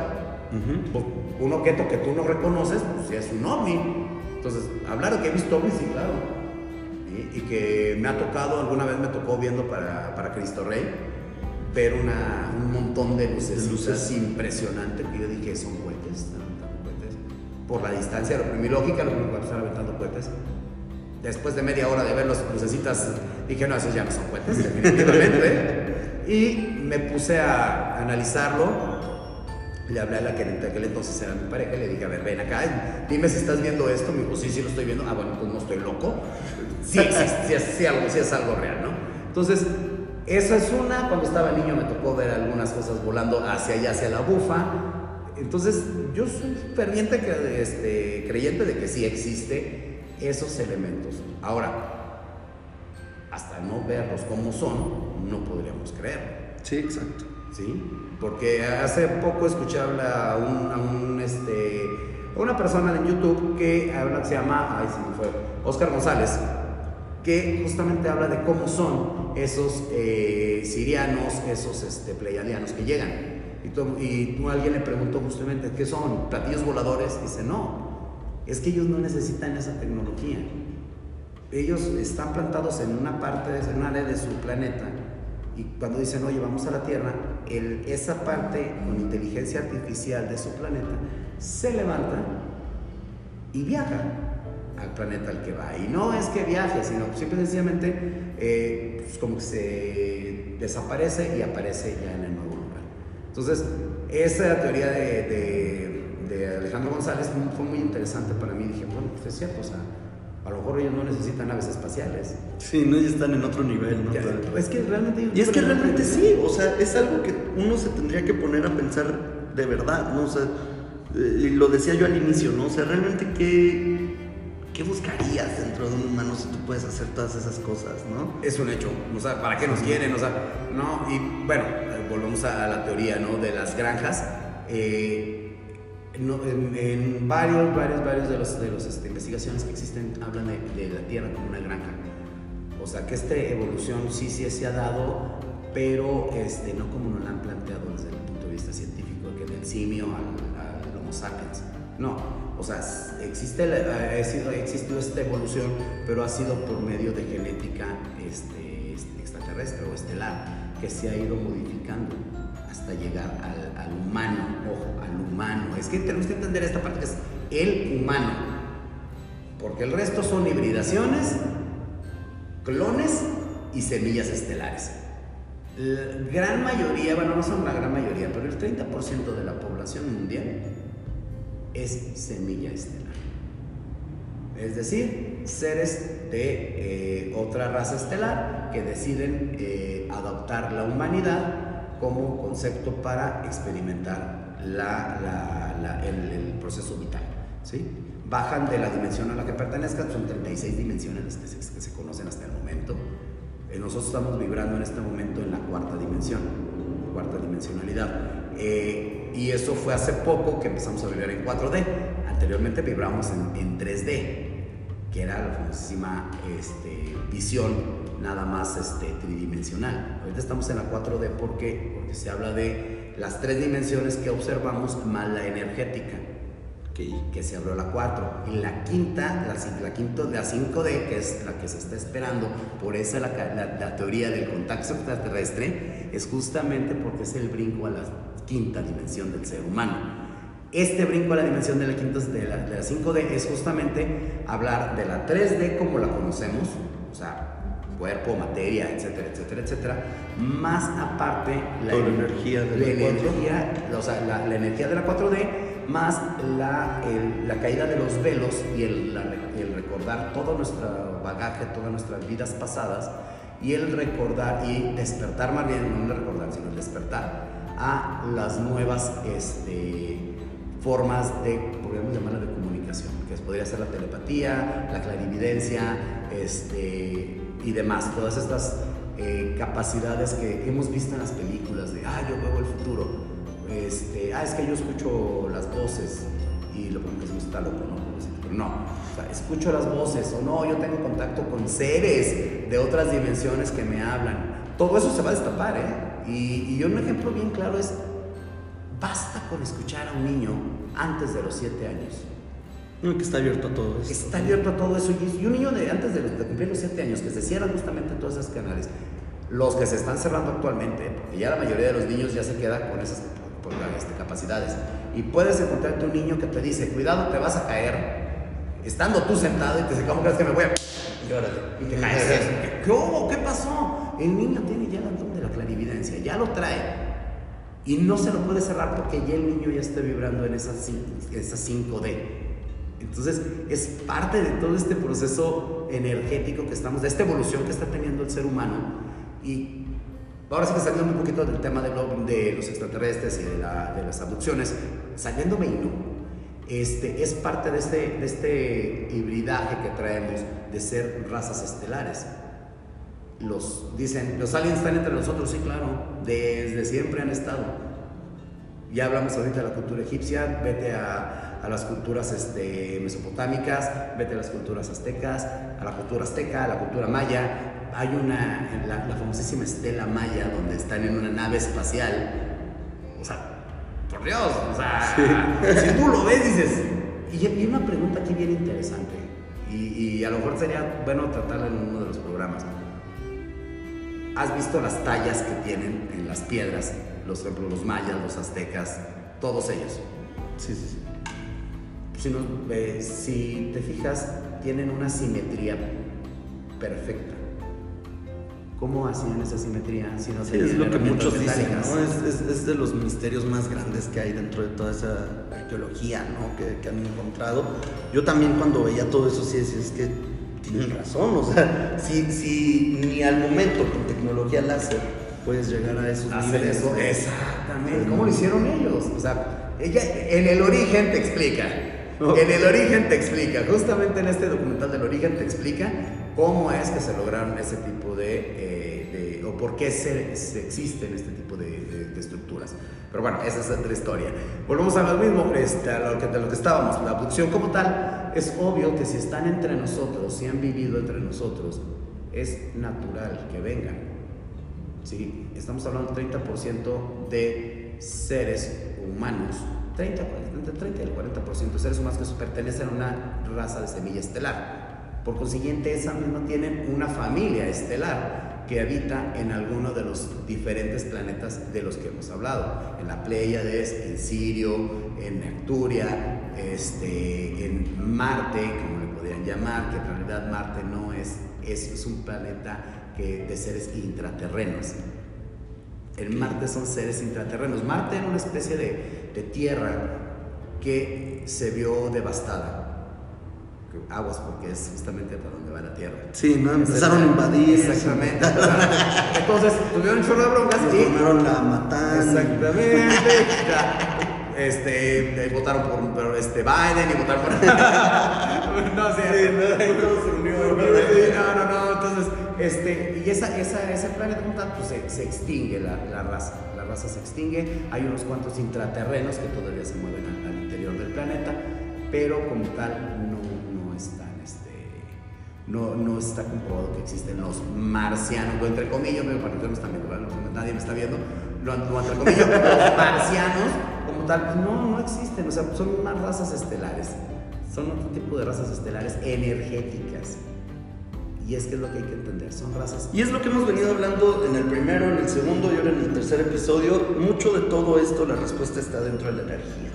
Ujú. Pues, un objeto que tú no reconoces, pues es un ovni. Entonces, hablar de que he visto ovnis, sí, claro. Y, y que me ha tocado, alguna vez me tocó viendo para, para Cristo Rey, ver una, un montón de luces, luces. impresionante que yo dije, son cohetes, están aventando cohetes. Por la distancia, lo- mi lógica, lo primero que están aventando cohetes. Después de media hora de ver las lucecitas, dije, no, esos ya no son cohetes, definitivamente. (laughs) y me puse a analizarlo. Le hablé a la que en aquel entonces era mi pareja y le dije, a ver, ven acá, dime si estás viendo esto. Me dijo, sí, sí lo estoy viendo. Ah, bueno, pues no estoy loco. Sí sí, es- sí algo, sí es algo real, ¿no? Entonces, esa es una. Cuando estaba niño me tocó ver algunas cosas volando hacia allá, hacia la bufa. Entonces, yo soy ferviente este, creyente de que sí existe esos elementos. Ahora, hasta no verlos como son, no podríamos creer. Sí, exacto. ¿sí? Porque hace poco escuché a un, a un, este, una persona en YouTube que habla, se llama, ay, se me fue, Oscar González, que justamente habla de cómo son esos eh, sirianos, esos este, pleiadianos que llegan. Y, tú, y tú- alguien le preguntó justamente, ¿qué son? ¿Platillos voladores? dice, no, es que ellos no necesitan esa tecnología. Ellos están plantados en una parte, en un área de su planeta y cuando dicen, oye, vamos a la Tierra, el- esa parte con inteligencia artificial de su planeta se levanta y viaja al planeta al que va. Y no es que viaje, sino simple y sencillamente eh, pues como que se desaparece y aparece ya en el nuevo lugar. Entonces, esa teoría de, de- de Alejandro González fue, muy interesante para mí. Dije, bueno, pues es cierto, o sea, a lo mejor ellos no necesitan naves espaciales. Sí, no, ya están en otro nivel, ¿no? Ya, Es que realmente... ellos Y es que realmente sí, o sea, es algo que uno se tendría que poner a pensar de verdad, ¿no? O sea, eh, lo decía yo al inicio, ¿no? O sea, realmente qué, qué buscarías dentro de un humano si tú puedes hacer todas esas cosas, ¿no? Es un hecho, o sea, ¿para qué nos quieren? O sea, no, y bueno, volvemos a la teoría, ¿no? De las granjas. Eh, en, varios, varios, varios de las de los, este, investigaciones que existen hablan de, de, la Tierra como una granja. O sea, que esta evolución sí, sí se ha dado, pero este, no como nos la han planteado desde el punto de vista científico, que del simio al, al Homo sapiens. No, o sea, existe, ha sido, existido esta evolución, pero ha sido por medio de genética este, este, extraterrestre o estelar, que se ha ido modificando hasta llegar al, al, humano, ojo, al humano. Es que tenemos que entender esta parte que es el humano, porque el resto son hibridaciones, clones y semillas estelares. La gran mayoría, bueno, no son la gran mayoría, pero el 30% de la población mundial es semilla estelar. Es decir, seres de eh, otra raza estelar que deciden eh, adoptar la humanidad como concepto para experimentar la, la, la, el, el, proceso vital. ¿sí? Bajan de la dimensión a la que pertenezcan, son 36 dimensiones que se, que se conocen hasta el momento. Eh, nosotros estamos vibrando en este momento en la cuarta dimensión, cuarta dimensionalidad. Eh, y eso fue hace poco que empezamos a vibrar en 4D. Anteriormente vibrábamos en, en 3D, que era la famosísima este, visión nada más este, tridimensional. Ahorita estamos en la 4D porque, porque se habla de las tres dimensiones que observamos más la energética, que, que se abrió la 4. Y la quinta, la, la, quinta, la 5D, que es la que se está esperando, por eso la, la, la teoría del contacto extraterrestre, es justamente porque es el brinco a la quinta dimensión del ser humano. Este brinco a la dimensión de la, quinta, de la, de la 5D es justamente hablar de la 3D como la conocemos, o sea, cuerpo, materia, etcétera, etcétera, etcétera, más aparte la, Toda energía de la, energía, o sea, la, la, energía de la 4D, más la, el, la caída de los velos y el, el recordar todo nuestro bagaje, todas nuestras vidas pasadas, y el recordar y despertar, más bien, no el recordar, sino el despertar a las nuevas este, formas de, podríamos llamarla de comunicación, que podría ser la telepatía, la clarividencia, este, y demás, todas estas eh, capacidades que hemos visto en las películas de, ah, yo veo el futuro, este, ah, es que yo escucho las voces, y lo primero que se está loco, ¿no? Pero no, o sea, escucho las voces, o no, yo tengo contacto con seres de otras dimensiones que me hablan. Todo eso se va a destapar, ¿eh? Y, y un ejemplo bien claro es, basta con escuchar a un niño antes de los 7 años. No, que está abierto a todo eso. Está abierto a todo eso. Y un niño de antes de, de cumplir los 7 años, que se cierran justamente todos esos canales, los que se están cerrando actualmente, porque ya la mayoría de los niños ya se queda con esas este, capacidades. Y puedes encontrarte un niño que te dice, cuidado, te vas a caer, estando tú sentado y te dice, ¿cómo crees que me voy a...? Y órale, y te caes. (laughs) ¿Qué. ¿Qué pasó? El niño tiene ya el don de la clarividencia, ya lo trae. Y no se lo puede cerrar porque ya el niño ya está vibrando en esa, esa 5D. Entonces, es parte de todo este proceso energético que estamos, de esta evolución que está teniendo el ser humano. Y ahora sí que saliendo un poquito del tema de, lo, de los extraterrestres y de, la, de, las abducciones, saliéndome y no, este, es parte de este, de este hibridaje que traemos de ser razas estelares. Los dicen, los aliens están entre nosotros, sí, claro, desde siempre han estado. Ya hablamos ahorita de la cultura egipcia, vete a, a las culturas este, mesopotámicas, vete a las culturas aztecas, a la cultura azteca, a la cultura maya. Hay una, la, la famosísima estela maya, donde están en una nave espacial. O sea, por Dios, o sea, sí. (laughs) si tú lo ves, dices. Y, y una pregunta aquí bien interesante, y, y, a lo mejor sería bueno tratarla en uno de los programas. ¿Has visto las tallas que tienen en las piedras? Los, los mayas, los aztecas, todos ellos. Sí, sí, sí. Si, no, eh, si te fijas, tienen una simetría perfecta. ¿Cómo hacían esa simetría? Si no sí, es lo que muchos dicen, ¿no? Es, es, es, de los misterios más grandes que hay dentro de toda esa arqueología, ¿no? Que, que han encontrado. Yo también cuando veía todo eso, sí decía, es que tienen razón, o sea, si, si ni al momento con tecnología láser puedes llegar a esos Hacer niveles. eso, exactamente. ¿Cómo lo hicieron ellos? O sea, ella en el origen te explica. (laughs) En el origen te explica. Justamente en este documental del origen te explica cómo es que se lograron ese tipo de. eh, de- o por qué se, se existen este tipo de estructuras. Pero bueno, esa es otra historia. Volvemos a lo mismo, este, a lo que, de lo que estábamos. La abducción como tal, es obvio que si están entre nosotros, si han vivido entre nosotros, es natural que vengan. ¿sí? Estamos hablando del 30% de seres humanos, 30, entre 30 y el 40% de seres humanos que pertenecen a una raza de semilla estelar. Por consiguiente, esa misma tienen una familia estelar que habita en alguno de los diferentes planetas de los que hemos hablado, en la Pléyades, en Sirio, en Arcturia, este, en Marte, como le podrían llamar, que en realidad Marte no es, es, es un planeta que, de seres intraterrenos. En Marte son seres intraterrenos. Marte era una especie de, de tierra que se vio devastada. Aguas porque es justamente para donde va la tierra. Sí, ¿no? Empezaron a invadir. Exactamente. Entonces tuvieron un chorro de broncas y formaron la matán. Exactamente. (laughs) Este, eh, votaron por, este, Biden y votaron por. (laughs) no, sí, Sí, no, todo se unió. No, no, no. Entonces, este, y esa, esa, ese planeta como tal, pues se, se extingue la, la raza. La raza se extingue. Hay unos cuantos intraterrenos que todavía se mueven al, al interior del planeta, pero como tal no, no están. Este, no, no está comprobado que existen los marcianos, entre comillas, para que no están viendo, ¿verdad? nadie me está viendo, lo, lo entre comillas, los (laughs) marcianos, como tal, pues no, no existen, o sea, son unas razas estelares, son otro tipo de razas estelares energéticas. Y es que es lo que hay que entender, son razas Y es lo que hemos venido hablando en el primero, en el segundo y ahora en el tercer episodio. Mucho de todo esto, la respuesta está dentro de la energía.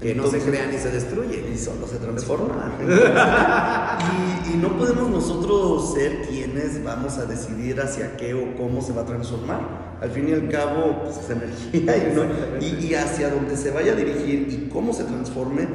que no se Entonces- crean ni se destruyen. y solo se transforma. (laughs) y, y no podemos nosotros ser quienes vamos a decidir hacia qué o cómo se va a transformar. Al fin y al cabo, pues es energía y, no- y- y hacia donde se vaya a dirigir y cómo se transforme,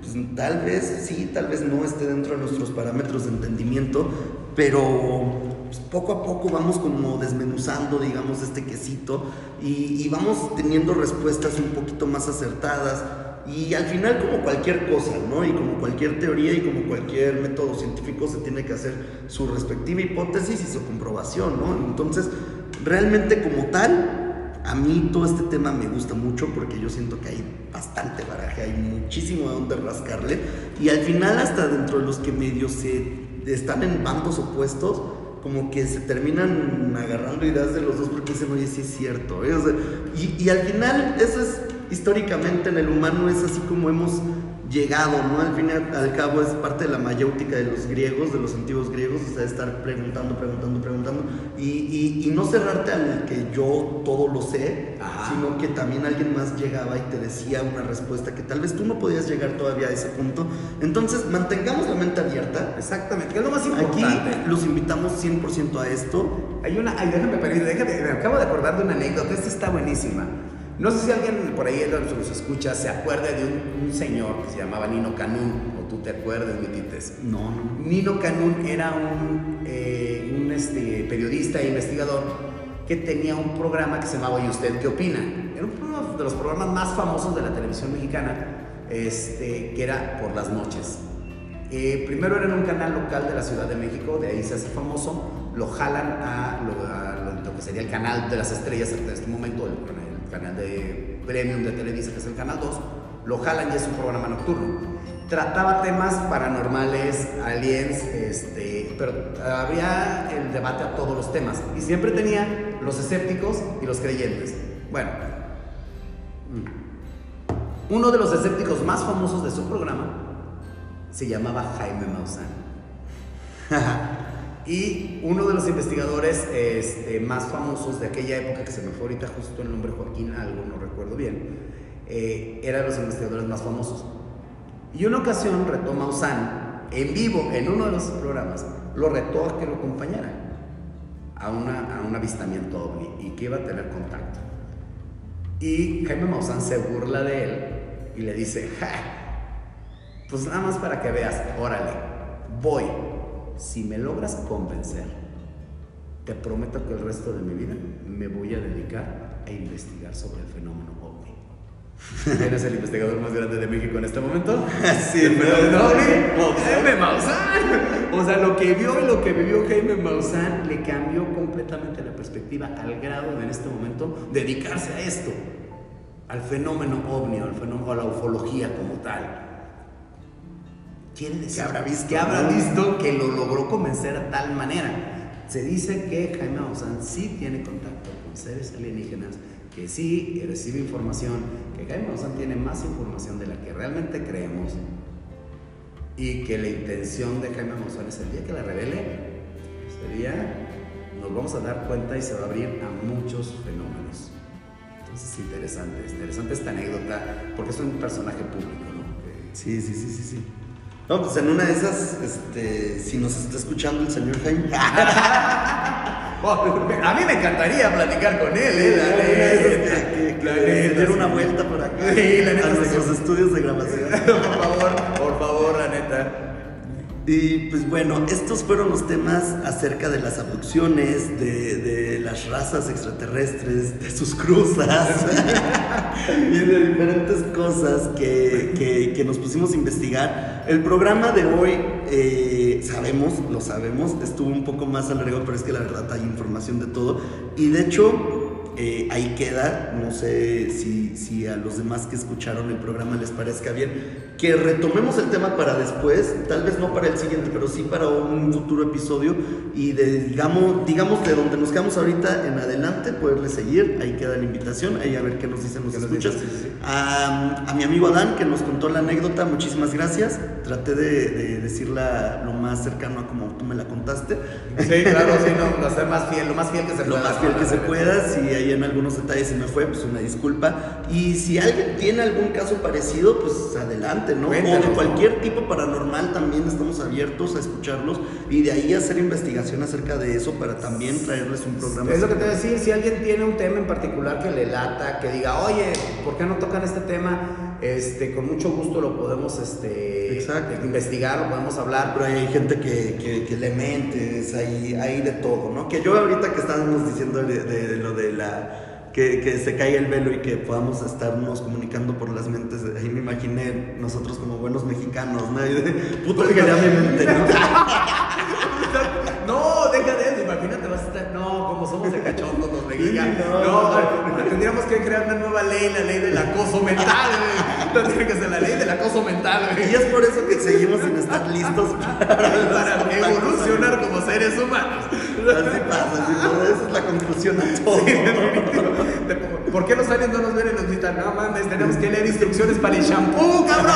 pues tal vez sí, tal vez no esté dentro de nuestros parámetros de entendimiento, pero pues, poco a poco vamos como desmenuzando, digamos, este quesito y, y vamos teniendo respuestas un poquito más acertadas. Y al final, como cualquier cosa, ¿no? Y como cualquier teoría y como cualquier método científico, se tiene que hacer su respectiva hipótesis y su comprobación, ¿no? Entonces, realmente como tal, a mí todo este tema me gusta mucho porque yo siento que hay bastante baraje, hay muchísimo de dónde rascarle. Y al final, hasta dentro de los que medio se están en bandos opuestos, como que se terminan agarrando ideas de los dos porque dicen, oye, sí es cierto. ¿eh? Y, y al final, eso es históricamente en el humano, es así como hemos llegado, ¿no? Al fin y al, cabo es parte de la mayéutica de los griegos, de los antiguos griegos, o sea, estar preguntando, preguntando, preguntando, y, y- y no cerrarte al que yo todo lo sé, Ajá. sino que también alguien más llegaba y te decía una respuesta que tal vez tú no podías llegar todavía a ese punto. Entonces, mantengamos la mente abierta. Exactamente, que es lo más Aquí importante. los invitamos 100% a esto. Hay una, ay, déjame, déjame, me acabo de acordar de una anécdota, esta está buenísima. No sé si alguien por ahí de los escucha se acuerde de un, un señor que se llamaba Nino Canún, o tú te acuerdas, mi tites. No, no. Nino Canún era un, eh, un este, periodista e investigador que tenía un programa que se llamaba ¿Y usted qué opina? Era uno de los programas más famosos de la televisión mexicana, este, que era por las noches. Eh, primero era en un canal local de la Ciudad de México, de ahí se hace famoso, lo jalan a lo, a lo- lo que sería el canal de las estrellas en este momento, el, el canal de premium de Televisa, que es el canal 2, lo jalan y es un programa nocturno. Trataba temas paranormales, aliens, este, pero había el debate a todos los temas y siempre tenía los escépticos y los creyentes. Bueno, uno de los escépticos más famosos de su programa se llamaba Jaime Maussan. (laughs) y uno de los investigadores este, más famosos de aquella época, que se me fue ahorita justo el nombre Joaquín algo, no recuerdo bien, eh, era de los investigadores más famosos. Y una ocasión retó Maussan en vivo en uno de los programas, lo retó a que lo acompañara a, una, a un avistamiento ovni y que iba a tener contacto. Y Jaime Maussan se burla de él y le dice, "Ja, pues nada más para que veas, órale, voy. Si me logras convencer, te prometo que el resto de mi vida me voy a dedicar a investigar sobre el fenómeno ovni. (laughs) ¿Quién es el investigador más grande de México en este momento? Sí, el fenómeno ovni. Jaime Maussan. O sea, lo que vio y lo que vivió Jaime Maussan le cambió completamente la perspectiva al grado de en este momento dedicarse a esto, al fenómeno ovni, al fenómeno, a la ufología como tal. Quiere decir habrá visto, que habrá visto que lo logró convencer a tal manera. Se dice que Jaime Maussan sí tiene contacto con seres alienígenas, que sí recibe información, que Jaime Maussan tiene más información de la que realmente creemos y que la intención de Jaime Maussan es el día que la revele, ese día nos vamos a dar cuenta y se va a abrir a muchos fenómenos. Entonces es interesante, es interesante esta anécdota porque es un personaje público, ¿no? Que- Sí, sí, sí, sí, sí. No, pues en una de esas, este, si nos está escuchando el señor Jaime. Oh, a mí me encantaría platicar con él, ¿eh? La neta. que, que, que diera sí. una vuelta por acá Sí, la neta, a nuestros estudios de grabación. por favor. Y pues bueno, estos fueron los temas acerca de las abducciones, de, las razas extraterrestres, de sus cruzas (laughs) y de diferentes cosas que, que- que nos pusimos a investigar. El programa de hoy, eh, sabemos, lo sabemos, estuvo un poco más alargado, pero es que la verdad hay información de todo. Y de hecho, eh, ahí queda, no sé si, si a los demás que escucharon el programa les parezca bien, que retomemos el tema para después, tal vez no para el siguiente, pero sí para un futuro episodio y de, digamos, digamos de donde nos quedamos ahorita en adelante, poderle seguir, ahí queda la invitación, ahí a ver qué nos dicen los ¿Qué nos escuchas. dicen? Sí, sí. A, a mi amigo Adán que nos contó la anécdota, muchísimas gracias, traté de, de decirla lo más cercano a como tú me la contaste. Sí, claro, sí, no, lo hacer más fiel, lo más fiel que se Lo pueda. más fiel que se pueda, si hay en algunos detalles se me fue, pues una disculpa. Y si alguien tiene algún caso parecido, pues adelante, ¿no? Cuéntanos, o de cualquier tipo paranormal también estamos abiertos a escucharlos y de ahí hacer investigación acerca de eso para también traerles un programa. Es lo que te voy a decir, si alguien tiene un tema en particular que le lata, que diga, oye, ¿por qué no tocan este tema? Este, con mucho gusto lo podemos este, Exacto. investigar, lo podemos hablar. Pero hay gente que, que, que le mentes, hay, hay de todo, ¿no? Que yo ahorita que estábamos diciendo de, de- de lo de la... Que, que se caiga el velo y que podamos estarnos comunicando por las mentes, ahí me imaginé nosotros como buenos mexicanos, ¿no? Y de, puto que mi mente, ¿no? (laughs) No, deja de eso, imagínate, vas a estar. No, como somos de cachondos los mexicanos. No, tendríamos que crear una nueva ley, la ley del acoso mental, güey. (laughs) No tiene que ser la ley del acoso mental, güey. Y es por eso que seguimos sin estar (laughs) listos Para evolucionar como seres humanos. Así pasa, así pasa, esa es la conclusión a todo. ¿Por qué los aliens no nos ven y nos gritan? No mames, tenemos que leer instrucciones para el shampoo, cabrón.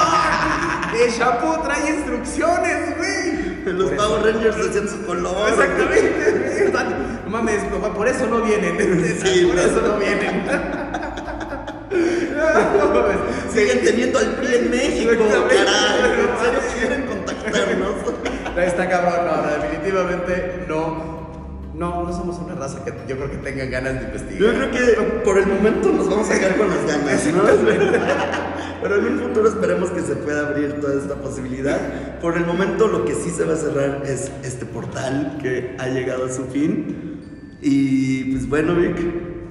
El shampoo trae instrucciones, güey. Los Power Rangers decían su color. Exactamente. No mames, por eso no vienen. Sí, (laughs) por no. eso no vienen. (laughs) No. Siguen teniendo al PRI en México, caray. ¿En serio quieren contactarnos? (laughs) Está cabrón, no, no, definitivamente no. No, no somos una raza que yo creo que tengan ganas de investigar. Yo creo que por el momento nos vamos a quedar con las ganas, ¿no? Pero en un futuro esperemos que se pueda abrir toda esta posibilidad. Por el momento lo que sí se va a cerrar es este portal que ha llegado a su fin. Y pues bueno, Vic,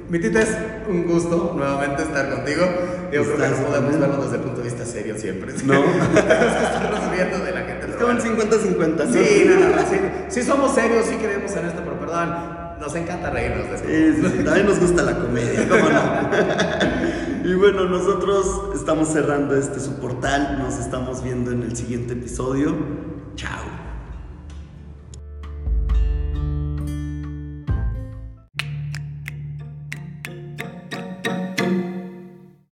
Mi tita, es un gusto nuevamente estar contigo. Yo creo que no podemos verlo desde el punto de vista serio siempre. No. (laughs) Tenemos que estarnos riendo de la gente. es como bueno. 50-50, ¿no? Sí, no, sí, sí somos serios, sí creemos en esto, pero perdón, nos encanta reírnos de esto. Sí, sí, sí, también nos gusta la comedia, ¿cómo no? (laughs) y bueno, nosotros estamos cerrando este su portal, nos estamos viendo en el siguiente episodio. Chao.